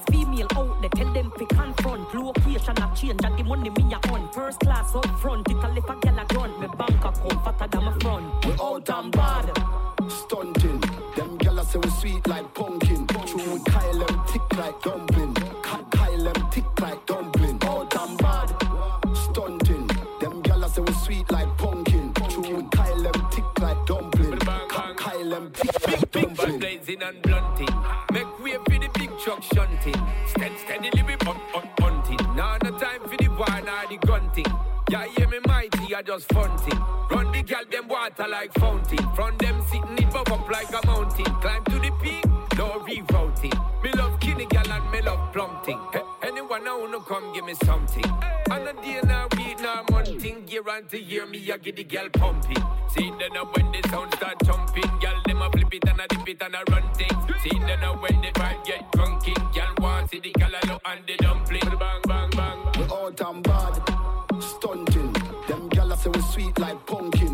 But female out there, tell them to confront. Location a change, and the money me a on. First class up front, it a lip a gal a grunt. Me bank account fatter than my front. We out and bad, stunting. Them gyal say we sweet like pumpkin. True, we Kyle them thick like dumpling. Ka- Kyle them thick like dumpling. Out and bad, stunting. Them gyal say we sweet like pumpkin. True, we Kyle them thick like dumpling. Ka- Kyle them thick like dumpling. Big bad dumpling. blazing and blunting. Yeah, hear me mighty, I just funting. Run the gal, them water like fountain. From them sitting it bump up like a mountain. Climb to the peak, no rerouting. Me love skinny gal and me love plumping. Hey, anyone now wanna come give me something? On a day now, week now, monthing. To year, me I get the gal pumping. See then now when the sound start jumping, gal them a flip it and a dip it and a run things. See then now when the vibe get drunking, gal want see the gal and the dumpling. Bang bang bang. We out and bad, stunting. Them gyal say we sweet like pumpkin.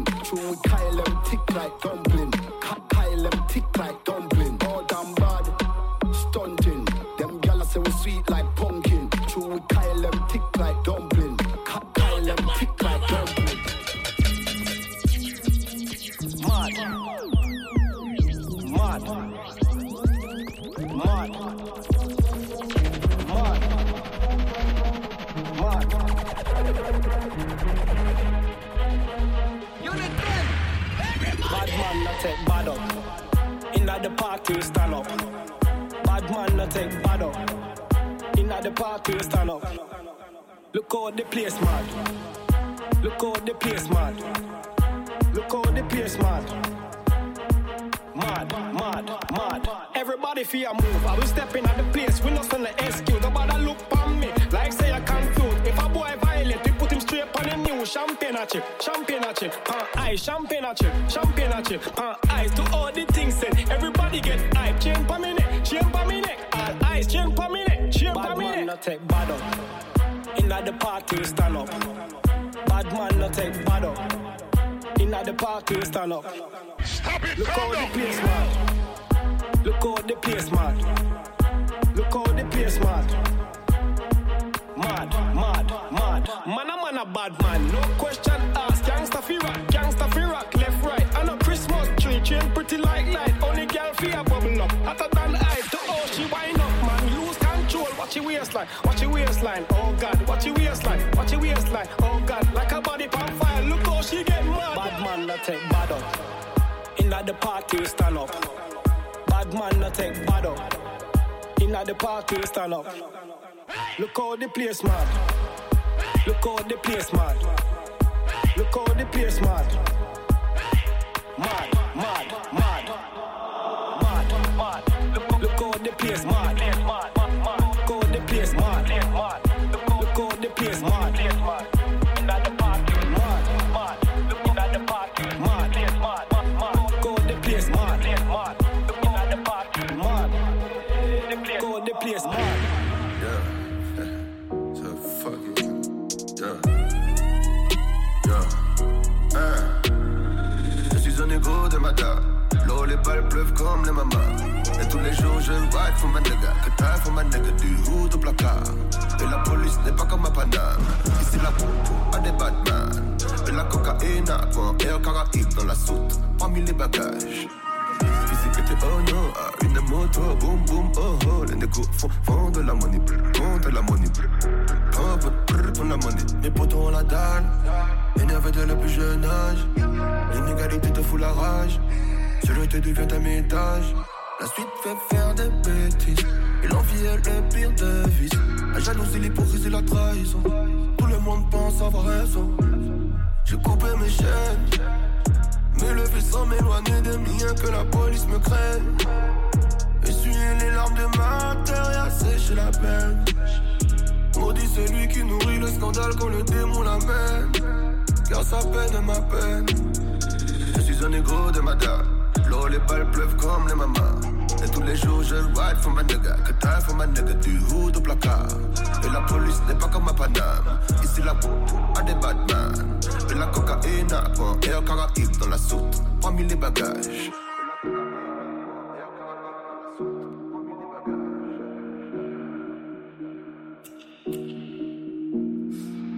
Party stand up. Bad man not take bad up. Inna the party stand up. Look how the place mad. Look how the place mad. Look how the place mad. Mad, mad, mad. Everybody fear move. I will step in at the place. We not send the excuse. Nobody look on me like say Champagne a chip, champagne a chip, pan ice, champagne a chip, champagne a chip, pan ice. To all the things said, everybody get hype. Chain pa me neck, chain pa me neck, all ice, chain pa me neck, chain pa me neck. Bad man not take bad up. Inna the party stand up. Bad man not take bad up. Inna the party stand up. Stop it, Look how the place mad. Look how the place mad. Look how the place mad. Mad, mad, mad. Man a man a bad man. No question asked. Gangsta fi rock, gangsta fi rock. Left, right. And a Christmas tree. Chain pretty like light. Only girl fi a bubble up. Hotter than hype. To oh she wind up, man. Lose control. Watch your waistline. Watch your waistline. Oh God. Watch your waistline. Watch your waistline. Oh God. Like a body on fire. Look how she get mad. Bad man not take bad up. Inna the party stand up. Bad man not take bad up. Inna the party stand up. Look how the place mad. Look how the place mad. Look how the place mad. Mad, mad, mad. Mad, mad. Look, look the place mad. Comme les mamans. Et tous les jours je ride for ma nigga. Que t'as for ma nigga du hood au placard. Et la police n'est pas comme à Paname. Ici la popo a des Batman. Et la cocaïne à quoi? Air Caraïbe dans la soute. Parmi les bagages. Ici que t'es oh non, ah, une moto, boum boum oh oh. Les négos font, font de la money, font de la money. Pop, pour la money. Les potos ont la dalle, énervé dès le plus jeune âge. L'inégalité te fout la rage, celui te devient un métage. La suite fait faire des bêtises, et l'envie est le pire de vice. La jalousie, l'hypocrisie, la trahison. Tout le monde pense avoir raison. J'ai coupé mes chaînes, me lever sans m'éloigner des miens que la police me craigne. Essuyer les larmes de ma terre et assécher la peine. Maudit celui qui nourrit le scandale quand le démon l'amène. Car sa peine est ma peine. Je suis un égo de madame. L'eau, les balles pleuvent comme les mamans. Et tous les jours je ride for ma nigga. Que t'as for ma nigga du hood au placard. Et la police n'est pas comme ma Paname. Ici la coupe a des Batman. Et la cocaïne a un air caraïbe dans la soute. Parmi les bagages.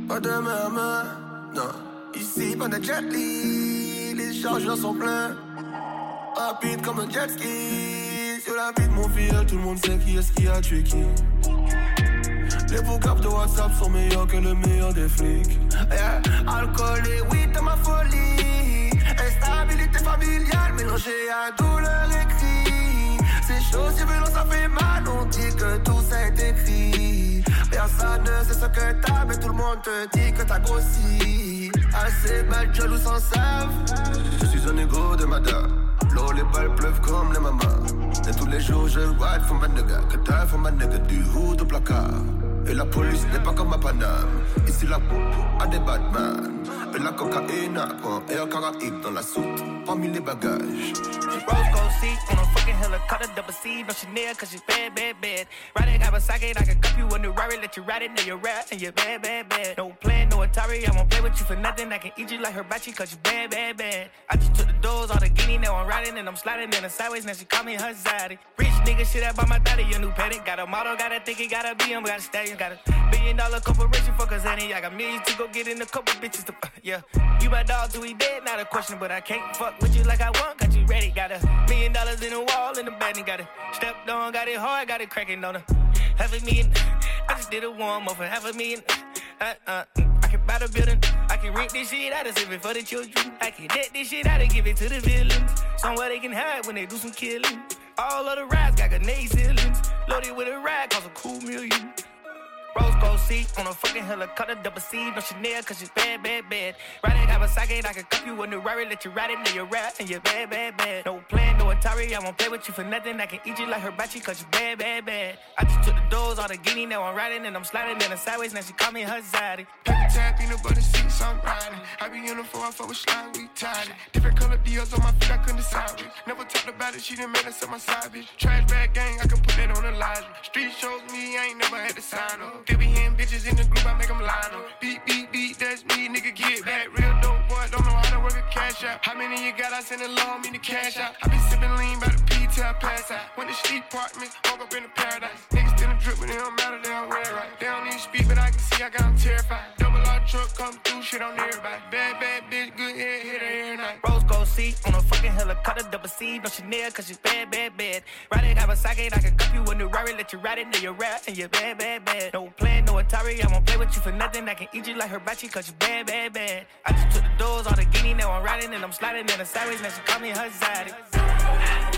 Pas de main à main, non. Ici, pas de jet. Les chargeurs sont pleins. Rapide comme un jet ski. Sur la vie de mon fils, tout le monde sait qui est-ce qui a tué qui. Les vocabs de WhatsApp sont meilleurs que le meilleur des flics. Yeah. Alcool et weed ma folie. Instabilité familiale mélangée à douleur et cri. C'est chaud, si violent, ça fait mal. On dit que tout ça est écrit. Personne ne sait ce que t'as, mais tout le monde te dit que t'as grossi. Assez belle, jaloux sans savent. Je suis un égo de madame. L'eau, les balles pleuvent comme les mamans. Et tous les jours, je ride for ma nigga. Que t'as for ma nigga du hood au placard. Et la police n'est pas comme à Paname. Ici, la coupe a des Batman. Et la cocaïne a un air caraïbe dans la soute. Parmi les bagages. Rose gold seat on a fucking helicopter, double C, no Chanel, cause she's bad, bad, bad. A socket, I can cup you in the Rari, let you ride it, now you're rap, and you're bad, bad, bad. No plan, no Atari, I won't play with you for nothing, I can eat you like hibachi, cause you bad, bad, bad. I just took the doors, all the guinea, now I'm riding, and I'm sliding in the sideways, now she call me her zaddy. Rich nigga, shit up on my daddy, your new petty. Got a model, got a think it got a BM, got a stallion, got a billion dollar corporation for Kazani. I got millions to go get in a couple bitches to, yeah. You my dog, do we dead? Not a question, but I can't fuck with you like I want, got you ready, got a million dollars in the wall, in the bed, and got it stepped on, got it hard, got it cracking on her. Half a million, I just did a warm up for half a million. Uh, uh, I can buy the building, I can rent this shit out and save it for the children. I can debt this shit out and give it to the villains. Somewhere they can hide when they do some killing. All of the rides got grenade ceilings. Loaded with a ride, cost a cool million. Rose gold seat on a fucking helicopter, double C, no Chanel, cause she's bad, bad, bad. It, a socket, I can cup you in the Rari, let you ride it, now you're rap, and you're bad, bad, bad. No plan, no Atari, I won't play with you for nothing, I can eat you like hibachi, cause you bad, bad, bad. I just took the doors, all the guinea, now I'm riding, and I'm sliding in the sideways, now she call me her zaddy. Paper tag, peanut butter seats, I'm riding. I be in the four, I fuck with slime, we tied it. Different color deals on my feet, I couldn't decide with. Never talked about it, she done made us on my side, bitch. Trash bag gang, I can put that on the line. Street shows me, I ain't never had to sign up. They be bitches in the group, I make them line up. Beat, beat, beat, that's me, nigga, get back. Real dope boy, don't know how to work a cash out. How many you got? I send a loan, me the cash out. I be sipping lean by the till I pass out. Went to sleep apartment, woke up in the paradise. Niggas still drip, but they don't matter, they don't wear right. They don't even speak, but I can see I got them terrified. Double R truck come through, shit on everybody. Bad, bad bitch, good head, hit her every night. Rose gold seat on a fucking helicopter, double C, no Chanel, cause she's bad, bad, bad. Ride it, have a socket, I can cup you in the Rari, let you ride it, now you're rap, and you're bad, bad, bad. No plan, no Atari, I won't play with you for nothing, I can eat you like hibachi, cause you bad, bad, bad. I just took the doors, all the guinea, now I'm riding, and I'm sliding in the sideways, now she call me her zaddy.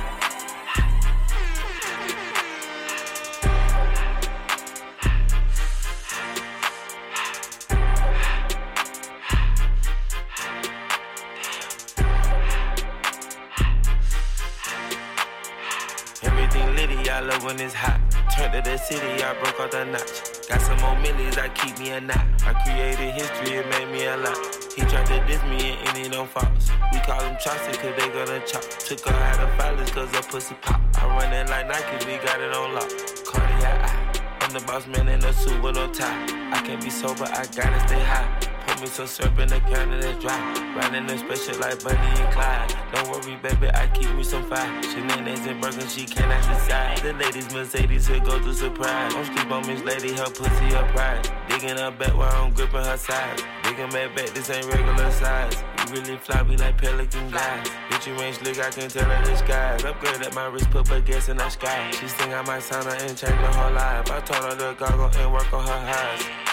When it's hot. Turned to the city, I broke out the notch. Got some more millies, I keep me a knot. I created history, it made me a lot. He tried to diss me and any don't false. We call them chopsticks cause they gonna chop. Took her out of violence cause her pussy pop. I run it like Nike, we got it on lock. Cardiac. I'm the boss man in a suit with no tie. I can't be sober, I gotta stay high. Pour me some syrup in the counter that's dry. Riding the special like Bonnie and Clyde. Don't worry, baby, I keep me some fire. Shenanigans and burgers, she cannot decide. The ladies Mercedes here go to surprise. Don't sleep on Miss Lady, her pussy, her pride. Digging her back while I'm gripping her sides. Digging back back, this ain't regular size. We really fly, like pelican guys. Bitch, you ain't slick, I can tell her skies. Upgrade at my wrist, put baguettes in the sky. She think I might sign her and change her whole life. I told her to goggle and work on her eyes.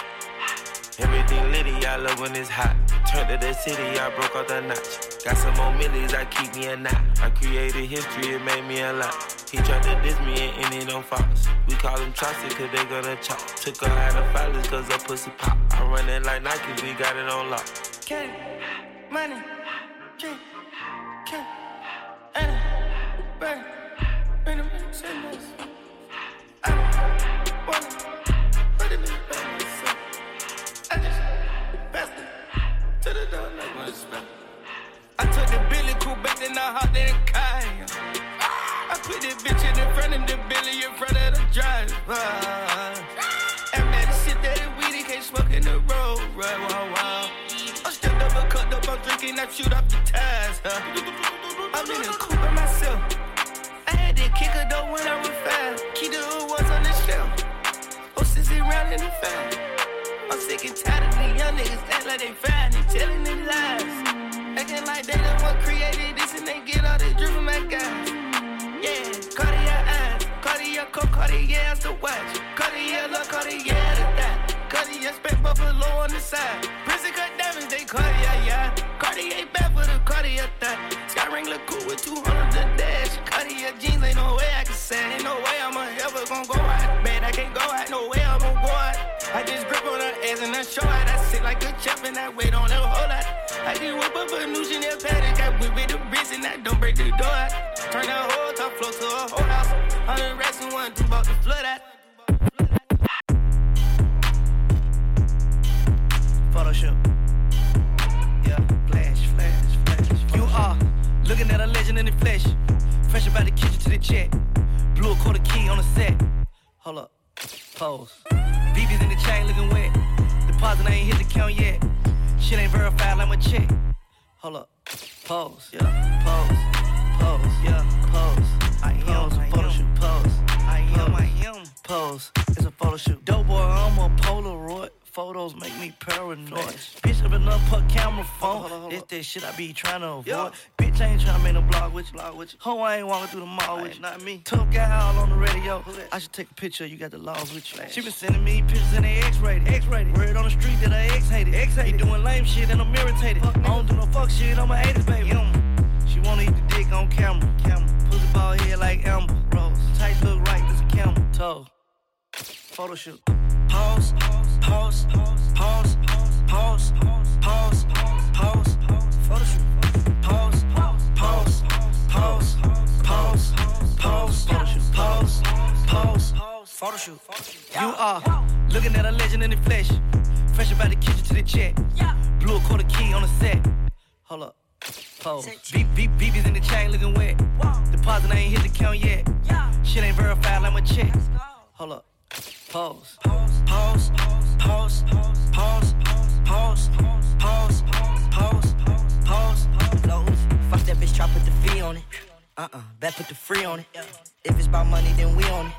Everything litty, I love when it's hot. Turned to the city, I broke out the notch. Got some more millies, I keep me a knot. I created history, it made me a lot. He tried to diss me and ended on Fox. We call him Chaucer cause they gonna chop. Took a out of filers cause her pussy pop. I run it like Nike, we got it on lock. Candy, money, drink, candy, Anna, burn, bring them in, say this. I wanna, put then I hopped in the. I put this bitch in the front of the Billy in front of the driver. And man, the shit that is weed, he can't smoke in the road. Right, wow, wow. I stepped up and cut up, I'm drinking, I shoot up the tires. Huh? I'm in the coupe by myself. I had to kick her though when I was fast. Keep the hood was on the shelf. Oh, since he round in the fan. I'm sick and tired of these young niggas act like they fine and telling their lies. Acting like they the one created this and they get all this drip from my guys. Yeah, Cartier eyes, Cartier coat, Cartier as the watch. Cartier look, Cartier the that. Cartier spent buffalo on the side. Prison cut diamonds, they Cartier, yeah. Cartier bad for the Cartier that. Sky Wrangler cool with 200 the dash. Cartier jeans, ain't no way I can say. Ain't no way I'm ever gonna go out. Man, I can't go out, no way I'm gonna go out. I just grip on her ass and I show out. I sit like a champ and I wait on her whole lot. I just whip up a new Chanel paddock. I whip it the bricks and I don't break the door out. Turn that whole top floor to a whole house. Hundred racks and one, two about to flood out. Photo shoot. Yeah, flash, flash, flash. You are looking at a legend in the flesh. Fresh about the kitchen to the jet. Blew a quarter key on the set. Hold up, pose. BB's in the chain looking wet. Deposit I ain't hit the count yet. Shit ain't verified like a chick. Hold up, pose. Yeah, pose, pose. Yeah, pose. I am a photo shoot. Pose. I am, I am. Pose. It's a photo shoot. Dope boy, I'm a Polaroid. Photos make me paranoid. Bitch, I've been up put camera phone. This that shit I be trying to avoid. Bitch, I ain't trying to make no blog with you. Blog with you. Ho, I ain't walking through the mall with you. Not me. Tough guy all on the radio. I should take a picture. You got the laws with you. She been sending me pictures in the X-rated. X-rated. Word on the street that I X-hated. X-hated. He doing lame shit and I'm irritated. I don't do no fuck shit. I'm a 80s baby. She wanna eat the dick on camera. Camera. Pussy ball head like Amber. Rose. Tight look right. This a camera. Toe. Photo shoot. Pause, pause, pause, pause, pause, pause, pause, photo shoot. Pause, pause, pause, pause, pause, photo shoot. Pause, pause, photo shoot. You are looking at a legend in the flesh. Fresh about the kitchen to the check. Blew a quarter key on the set. Hold up. Pose. Beep, beep, BB's in the chain looking wet. Deposit I ain't hit the count yet. Shit ain't verified like my check. Hold up. Pause. Pause. Pause. Pause. Pause. Pause. Pause. Pause. Pause. Lows. Fuck that bitch, try put the fee on it. Uh uh, bet put the free on it. If it's about money, then we on it.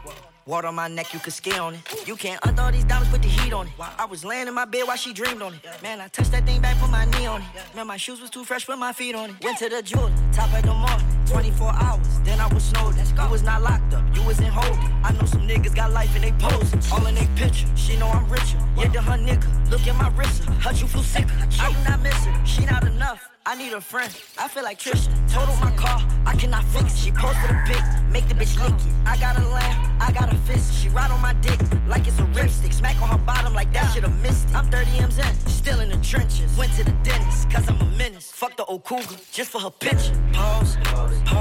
Water on my neck, you can ski on it. You can't undo these diamonds, put the heat on it. I was laying in my bed while she dreamed on it. Man, I touched that thing back, put my knee on it. Man, my shoes was too fresh, put my feet on it. Went to the jeweler, top of the morning, 24 hours. Then I was snowed. You was not locked up, you was in holding. I know some niggas got life and they posing. All in they picture, she know I'm richer. Yeah, to her nigga, look at my wrist. Her you flew sicker. I do not miss her, she not enough. I need a friend. I feel like Trisha. Total my car, I cannot fix. She posted a pic, make the bitch lick it. I got a lamb, I got a fist. She ride on my dick like it's a ripstick. Smack on her bottom like that should've missed it. I'm 30 M's in, still in the trenches. Went to the dentist, cause I'm a menace. Fuck the old cougar, just for her picture. Pause, pause, pause,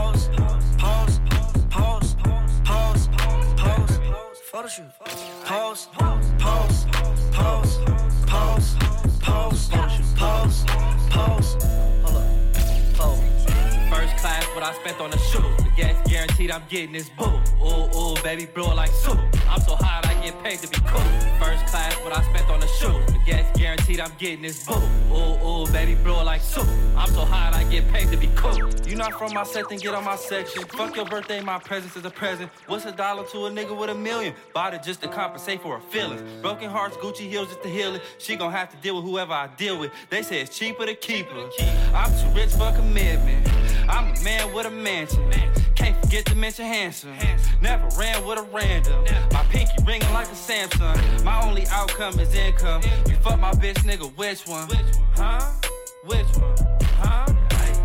guaranteed I'm getting this boo. Ooh, ooh, baby, blow it like soup. I'm so hot, I get paid to be cool. First class, what I spent on the shoes. The gas guaranteed I'm getting this boo. Ooh, ooh, baby, blow it like soup. I'm so hot, I get paid to be cool. You not from my set, then get on my section. Fuck your birthday, my presence is a present. What's a dollar to a nigga with a million? Bought it just to compensate for her feelings. Broken hearts, Gucci heels just to heal it. She gon' have to deal with whoever I deal with. They say it's cheaper to keep her. I'm too rich for commitment. I'm a man with a mansion. Can't forget to mention handsome. Never ran with a random. My pinky ringing like a Samsung. My only outcome is income. You fuck my bitch, nigga, which one? Huh? Which one? Huh?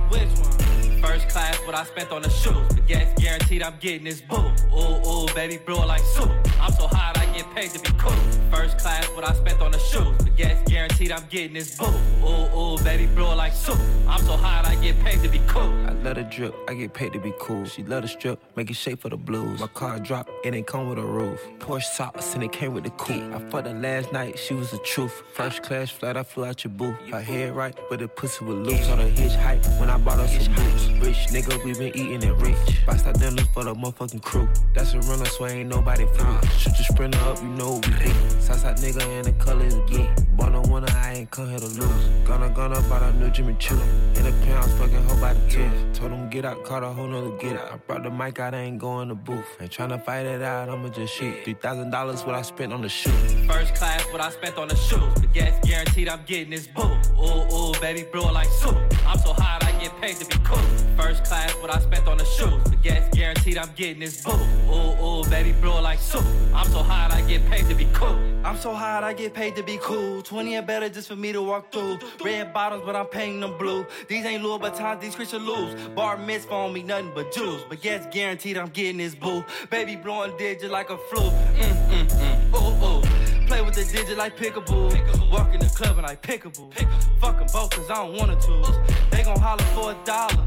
Which one? First class, what I spent on the shoes. The gas guaranteed I'm getting this boo. Ooh, ooh, baby, blow like soup. I'm so hot, I get paid to be cool. First class, what I spent on the shoes. The gas guaranteed I'm getting this boo. Ooh, ooh, baby, blow like soup. I'm so hot, I get paid to be cool. I let her drip, I get paid to be cool. She let her strip, make it shape for the blues. My car drop, it ain't come with a roof. Porsche socks and it came with the coupe. I fucked her last night, she was the truth. First class flight, I flew out your booth. Her head right, but the pussy was loose. On the hitch height when I bought her some boots. Rich nigga, we been eating it rich. Buy stop dinners for the motherfucking crew. That's a runner, so ain't nobody through. Shoot your sprinter up, you know what we do. Southside nigga and the colors again. Born a winner, I ain't come here to lose. Gonna, gonna, bought a new Jimmy Choo. In the pounds, fucking hoe by the ten. Told him get out, caught a whole nother get out. I brought the mic out, I ain't going to booth. Ain't tryna fight it out, I'ma just shoot. $3,000 what I spent on the shoe. First class, what I spent on the shoes. The gas guaranteed I'm getting this boo. Ooh, ooh, baby, blow it like soup. I'm so hot, I get paid to be cool. First class, what I spent on the shoes. The gas guaranteed I'm getting this boo. Ooh, ooh, baby, blow like soup. I'm so hot, I get paid to be cool. I'm so hot, I get paid to be cool. 20 and better just for me to walk through. Red bottoms, but I'm painting them blue. These ain't Louboutins, these Christian lose. Bar mitzvah on me, nothing but jewels. But yes, guaranteed I'm getting this boo. Baby blowing digit like a flu. Mm, mm, mm. Ooh, ooh. Play with the digit like pickable. Walk in the club and like pickable. Fuck them both cause I don't wanna choose. They gon' holler for a dollar.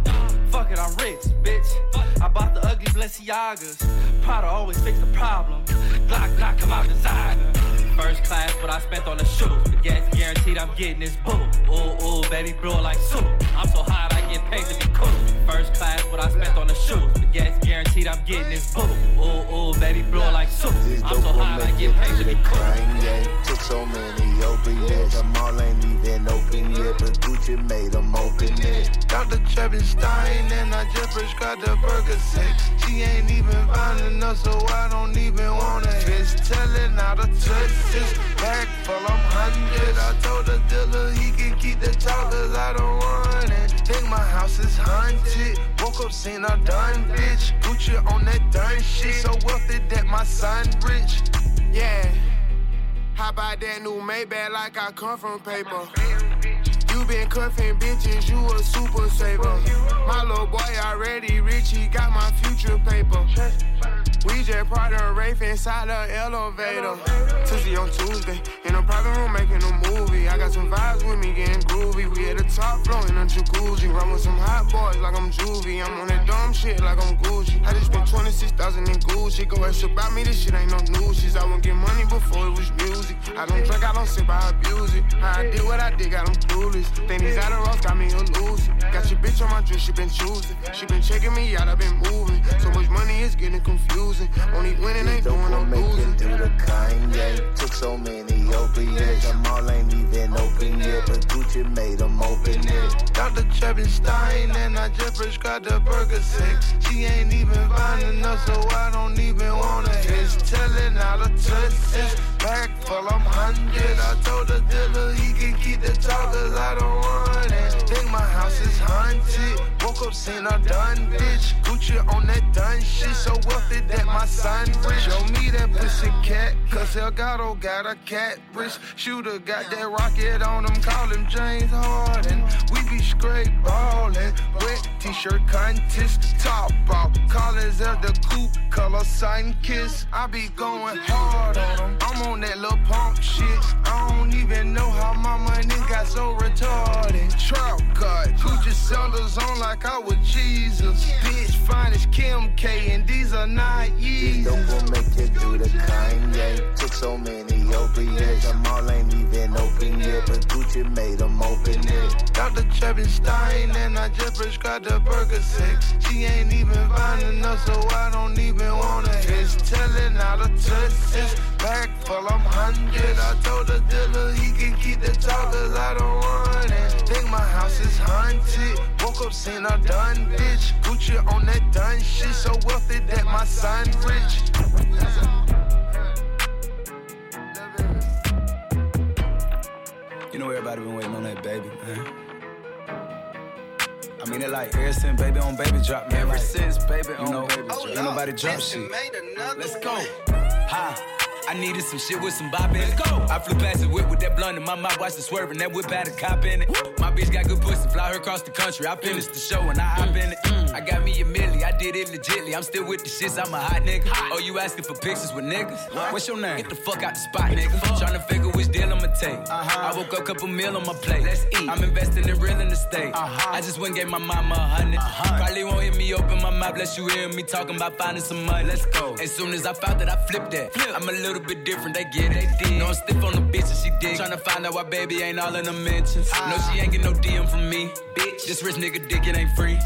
Fuck it, I'm rich, bitch. I bought the ugly Balenciagas. Prada always fix the problem. Glock, Glock, come out designer. First class, what I spent on the shoes. The gas guaranteed I'm getting this boo. Ooh, ooh, baby, blow like soup. I'm so hot, I get paid to be cool. First class, what I spent on the shoes. The gas guaranteed I'm getting this boo. Baby, blow like soup. I'm so hot, I get paid to be. Took so many opiates, it. Dr. Travis Stein and I just prescribed the Percocet. She ain't even fine enough, so I don't even wanna It's telling out of touch, this bag full, I'm hundred. I told the dealer he can keep the talk, cause I don't want it. Think my house is haunted. Woke up, seen a done bitch. Gucci on that done shit. So wealthy that my son rich. Yeah. How about that new Maybach like I come from paper? You been cuffing bitches, you a super saver. My little boy already rich, he got my future paper. We just parked a Wraith inside the elevator. Tuesday on Tuesday, in a private room making a movie. I got some vibes with me getting groovy. We at the top floor in a jacuzzi. Run with some hot boys like I'm Juvie. I'm on that dumb shit like I'm Gucci. I just spent 26,000 in Gucci. Go ask about me, this shit ain't no new shit. I won't get money before it was music. I don't drink, I don't sip, I abuse it. How I did what I did, got them clueless. Think these Adderalls got me a loser. Got your bitch on my dress, she been choosing. She been checking me out, I been moving. So much money, it's getting confusing. Only winning ain't doing no make losing. it through the Kanye. Took so many opiates, them all ain't even open yet, but Gucci made them open it. Dr. Travis Stein and I just prescribed the burger Percocet. She ain't even fine enough, so I don't even wanna. It's telling out of touch, this bag full, I'm hundred. I told the dealer he can keep the talk, cause I don't want it. Think my house is haunted. Woke up, seen a done bitch. Gucci on that done shit, so wealthy that my son rich. Show me that pussy cat, cause Elgato got a cat wrist. Shooter got that rocket on him, call him James Harden. We be straight ballin', wet t-shirt contest, top off. Collins of the coupe, color sun kiss. I be going hard on him. I'm on that little punk shit. I don't even know how my money got so retarded. Trout cut, Gucci sandals on like I was Jesus. Bitch fine as Kim K, and these are not Yeezys. Don't go make it through the Kanye. Took took so many opiates. Them all ain't even open yet, but Gucci made them open it. Dr. Treppenstein and I just prescribed a Percocet. She ain't even fine enough, so I don't even wanna hit. Telling out of touch, this bag full, I'm hundred. I told the dealer he can keep the talk, cause I don't want it. Think my house is haunted. Woke up, seen a done bitch. Gucci on that done shit, so wealthy that my son rich. You know everybody been waiting on that baby, man. I mean, it like ever since baby on baby drop, man. Ever like, since baby you on know, baby ain't drop. nobody drop shit. Let's go. Ha. I needed some shit with some bop in it. Go. I flew past the whip with that blunt in my mouth, watched it swerving. That whip had a cop in it. My bitch got good pussy, fly her across the country. I finished the show and I hop in it. I got me a milli, I did it legitly. I'm still with the shits, I'm a hot nigga. Oh, you asking for pictures with niggas? What's your name? Get the fuck out the spot, nigga. Tryna figure which deal I'ma take. Uh-huh. I woke up, couple meal on my plate. Let's eat. I'm investing in real estate. Uh-huh. I just went and gave my mama a 100 Probably won't hear me open my mouth, unless you hear me talking about finding some money. Let's go. As soon as I found that, I flipped that. I'm a little bit different, they get it. They No, I'm stiff on the bitch and she dig. Tryna find out why baby ain't all in the mentions. Ah. No, she ain't get no DM from me. Bitch, this rich nigga dick, it ain't free.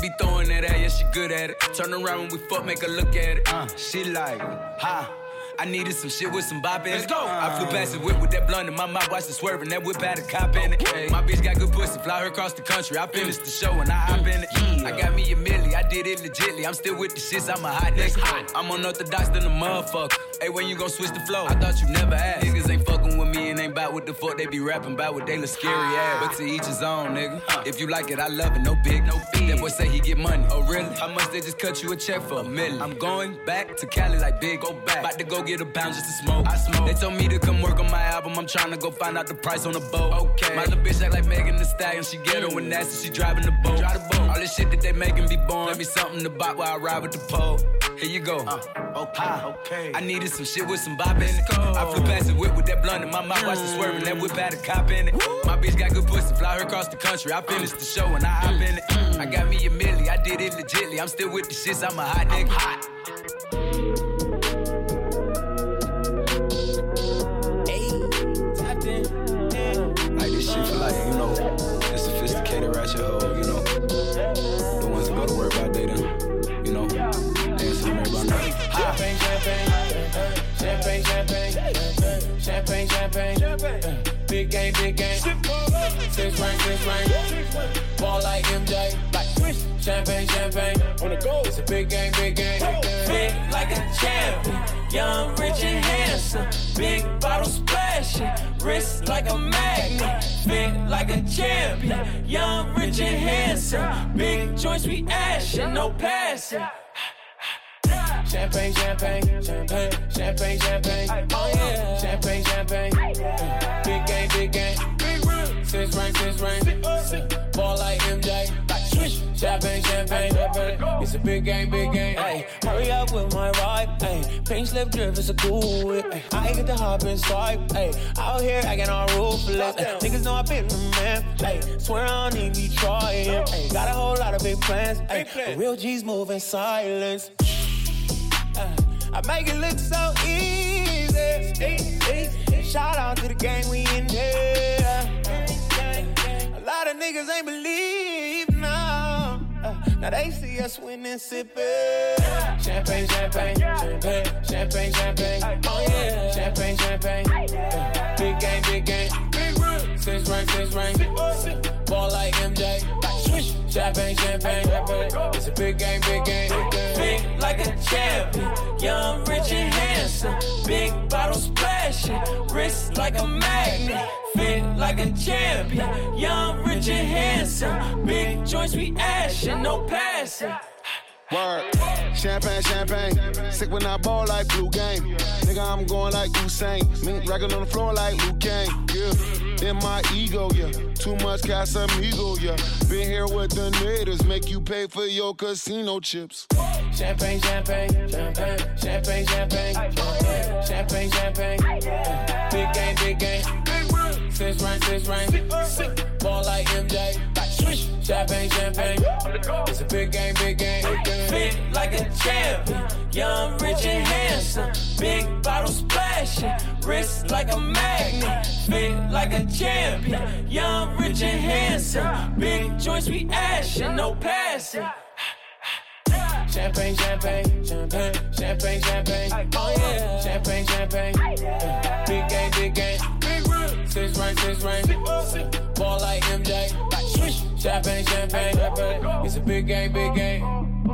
Be throwing that at, yeah, she good at it. Turn around when we fuck, make her look at it. Uh, she like, ha. I needed some shit with some bop in it. Let's go. I flew past the whip with that blunt in my mouth, watched it swerving. That whip had a cop in it. My bitch got good pussy, fly her across the country. I finished the show and I hop in it. I got me a milli, I did it legitly. I'm still with the shits, I'm a hot nigga. I'm unorthodox than a motherfucker. Hey, when you gon' switch the flow? I thought you never asked. Niggas ain't fucking with me and ain't bout what the fuck they be rapping about what they look scary ah. ass. But to each his own, nigga. If you like it, I love it, no big, no big. That boy say he get money. Oh, really? How much they just cut you a check for? A million. I'm going back to Cali like big, go back. About to go get a pound just to smoke. I smoke. They told me to come work on my album. I'm trying to go find out the price on the boat. Okay. My little bitch act like Megan Thee Stallion. She ghetto and mm. nasty. She driving the boat. Drive the boat. All this shit that they making be born. Let me something to buy while I ride with the pole. Here you go. Uh, okay, okay. I needed some shit with some bop in it. I flew past the whip with that blunt in my mouth, mm. watched it swerving. That whip had a cop in it. My bitch got good pussy, fly her across the country. I finished the show and I hop in it. I got me a milli, I did it legitly. I'm still with the shits, I'm a hot nigga. hot. Six ring. Ball like MJ. Like swish. Champagne, champagne. On the go. It's a big game, big game. Fit like a champion, young, rich and handsome. Big bottle splashing, wrist like a magnet. Fit like a champion, young, rich and handsome. Big joints we ashing, no passing. Champagne, champagne, champagne, champagne, champagne. Oh yeah. Champagne, champagne. Six ring, six ring. Ball like MJ. Champagne, champagne. It's a big game, big game. Hey, hurry up with my ride. Hey, pink slip drip is a cool whip. Ay, I ain't get to hop and inside. Hey, out here acting all ruthless. Ay, niggas know I been the man. Hey, swear I don't need me trying. Hey, got a whole lot of big plans. Hey, but real G's move in silence. Uh, I make it look so easy. Shout out to the gang, we in there. Of niggas ain't believe now. Uh, now they see us winning, sipping. Champagne, champagne, champagne, champagne, champagne. Oh yeah. Champagne, champagne. Big game, big game. Six ring, six ring. Ball like MJ. Swish. Champagne, champagne. It's a big game, big game. Fit like a champion, young, rich and handsome. Big bottle splashing, wrist like a magnet. Fit like a champion, young, rich and handsome. Big joints we ashing, no passing. Word. Champagne, champagne. Sick when I ball like blue game. Nigga, I'm going like Usain. Mink racking on the floor like Luke Kane. Yeah. In my ego, yeah. Too much Casamigo, yeah. Been here with the natives. Make you pay for your casino chips. Champagne, champagne, champagne, champagne, champagne, champagne, champagne. Big game, big game. Six ring, six ring. Ball like MJ. Champagne, champagne. It's a big game, big game. Fit like a champion, young, rich and handsome. Big bottle splashing, wrist like a magnet, fit like a champion. Young, rich, and handsome. Big joints, we ashing, no passing. Champagne, champagne, champagne, champagne, champagne. Oh yeah, champagne, champagne. Big game, big game. Six rank, six rank. Ball like MJ. Champagne, champagne. It's a big game, big game.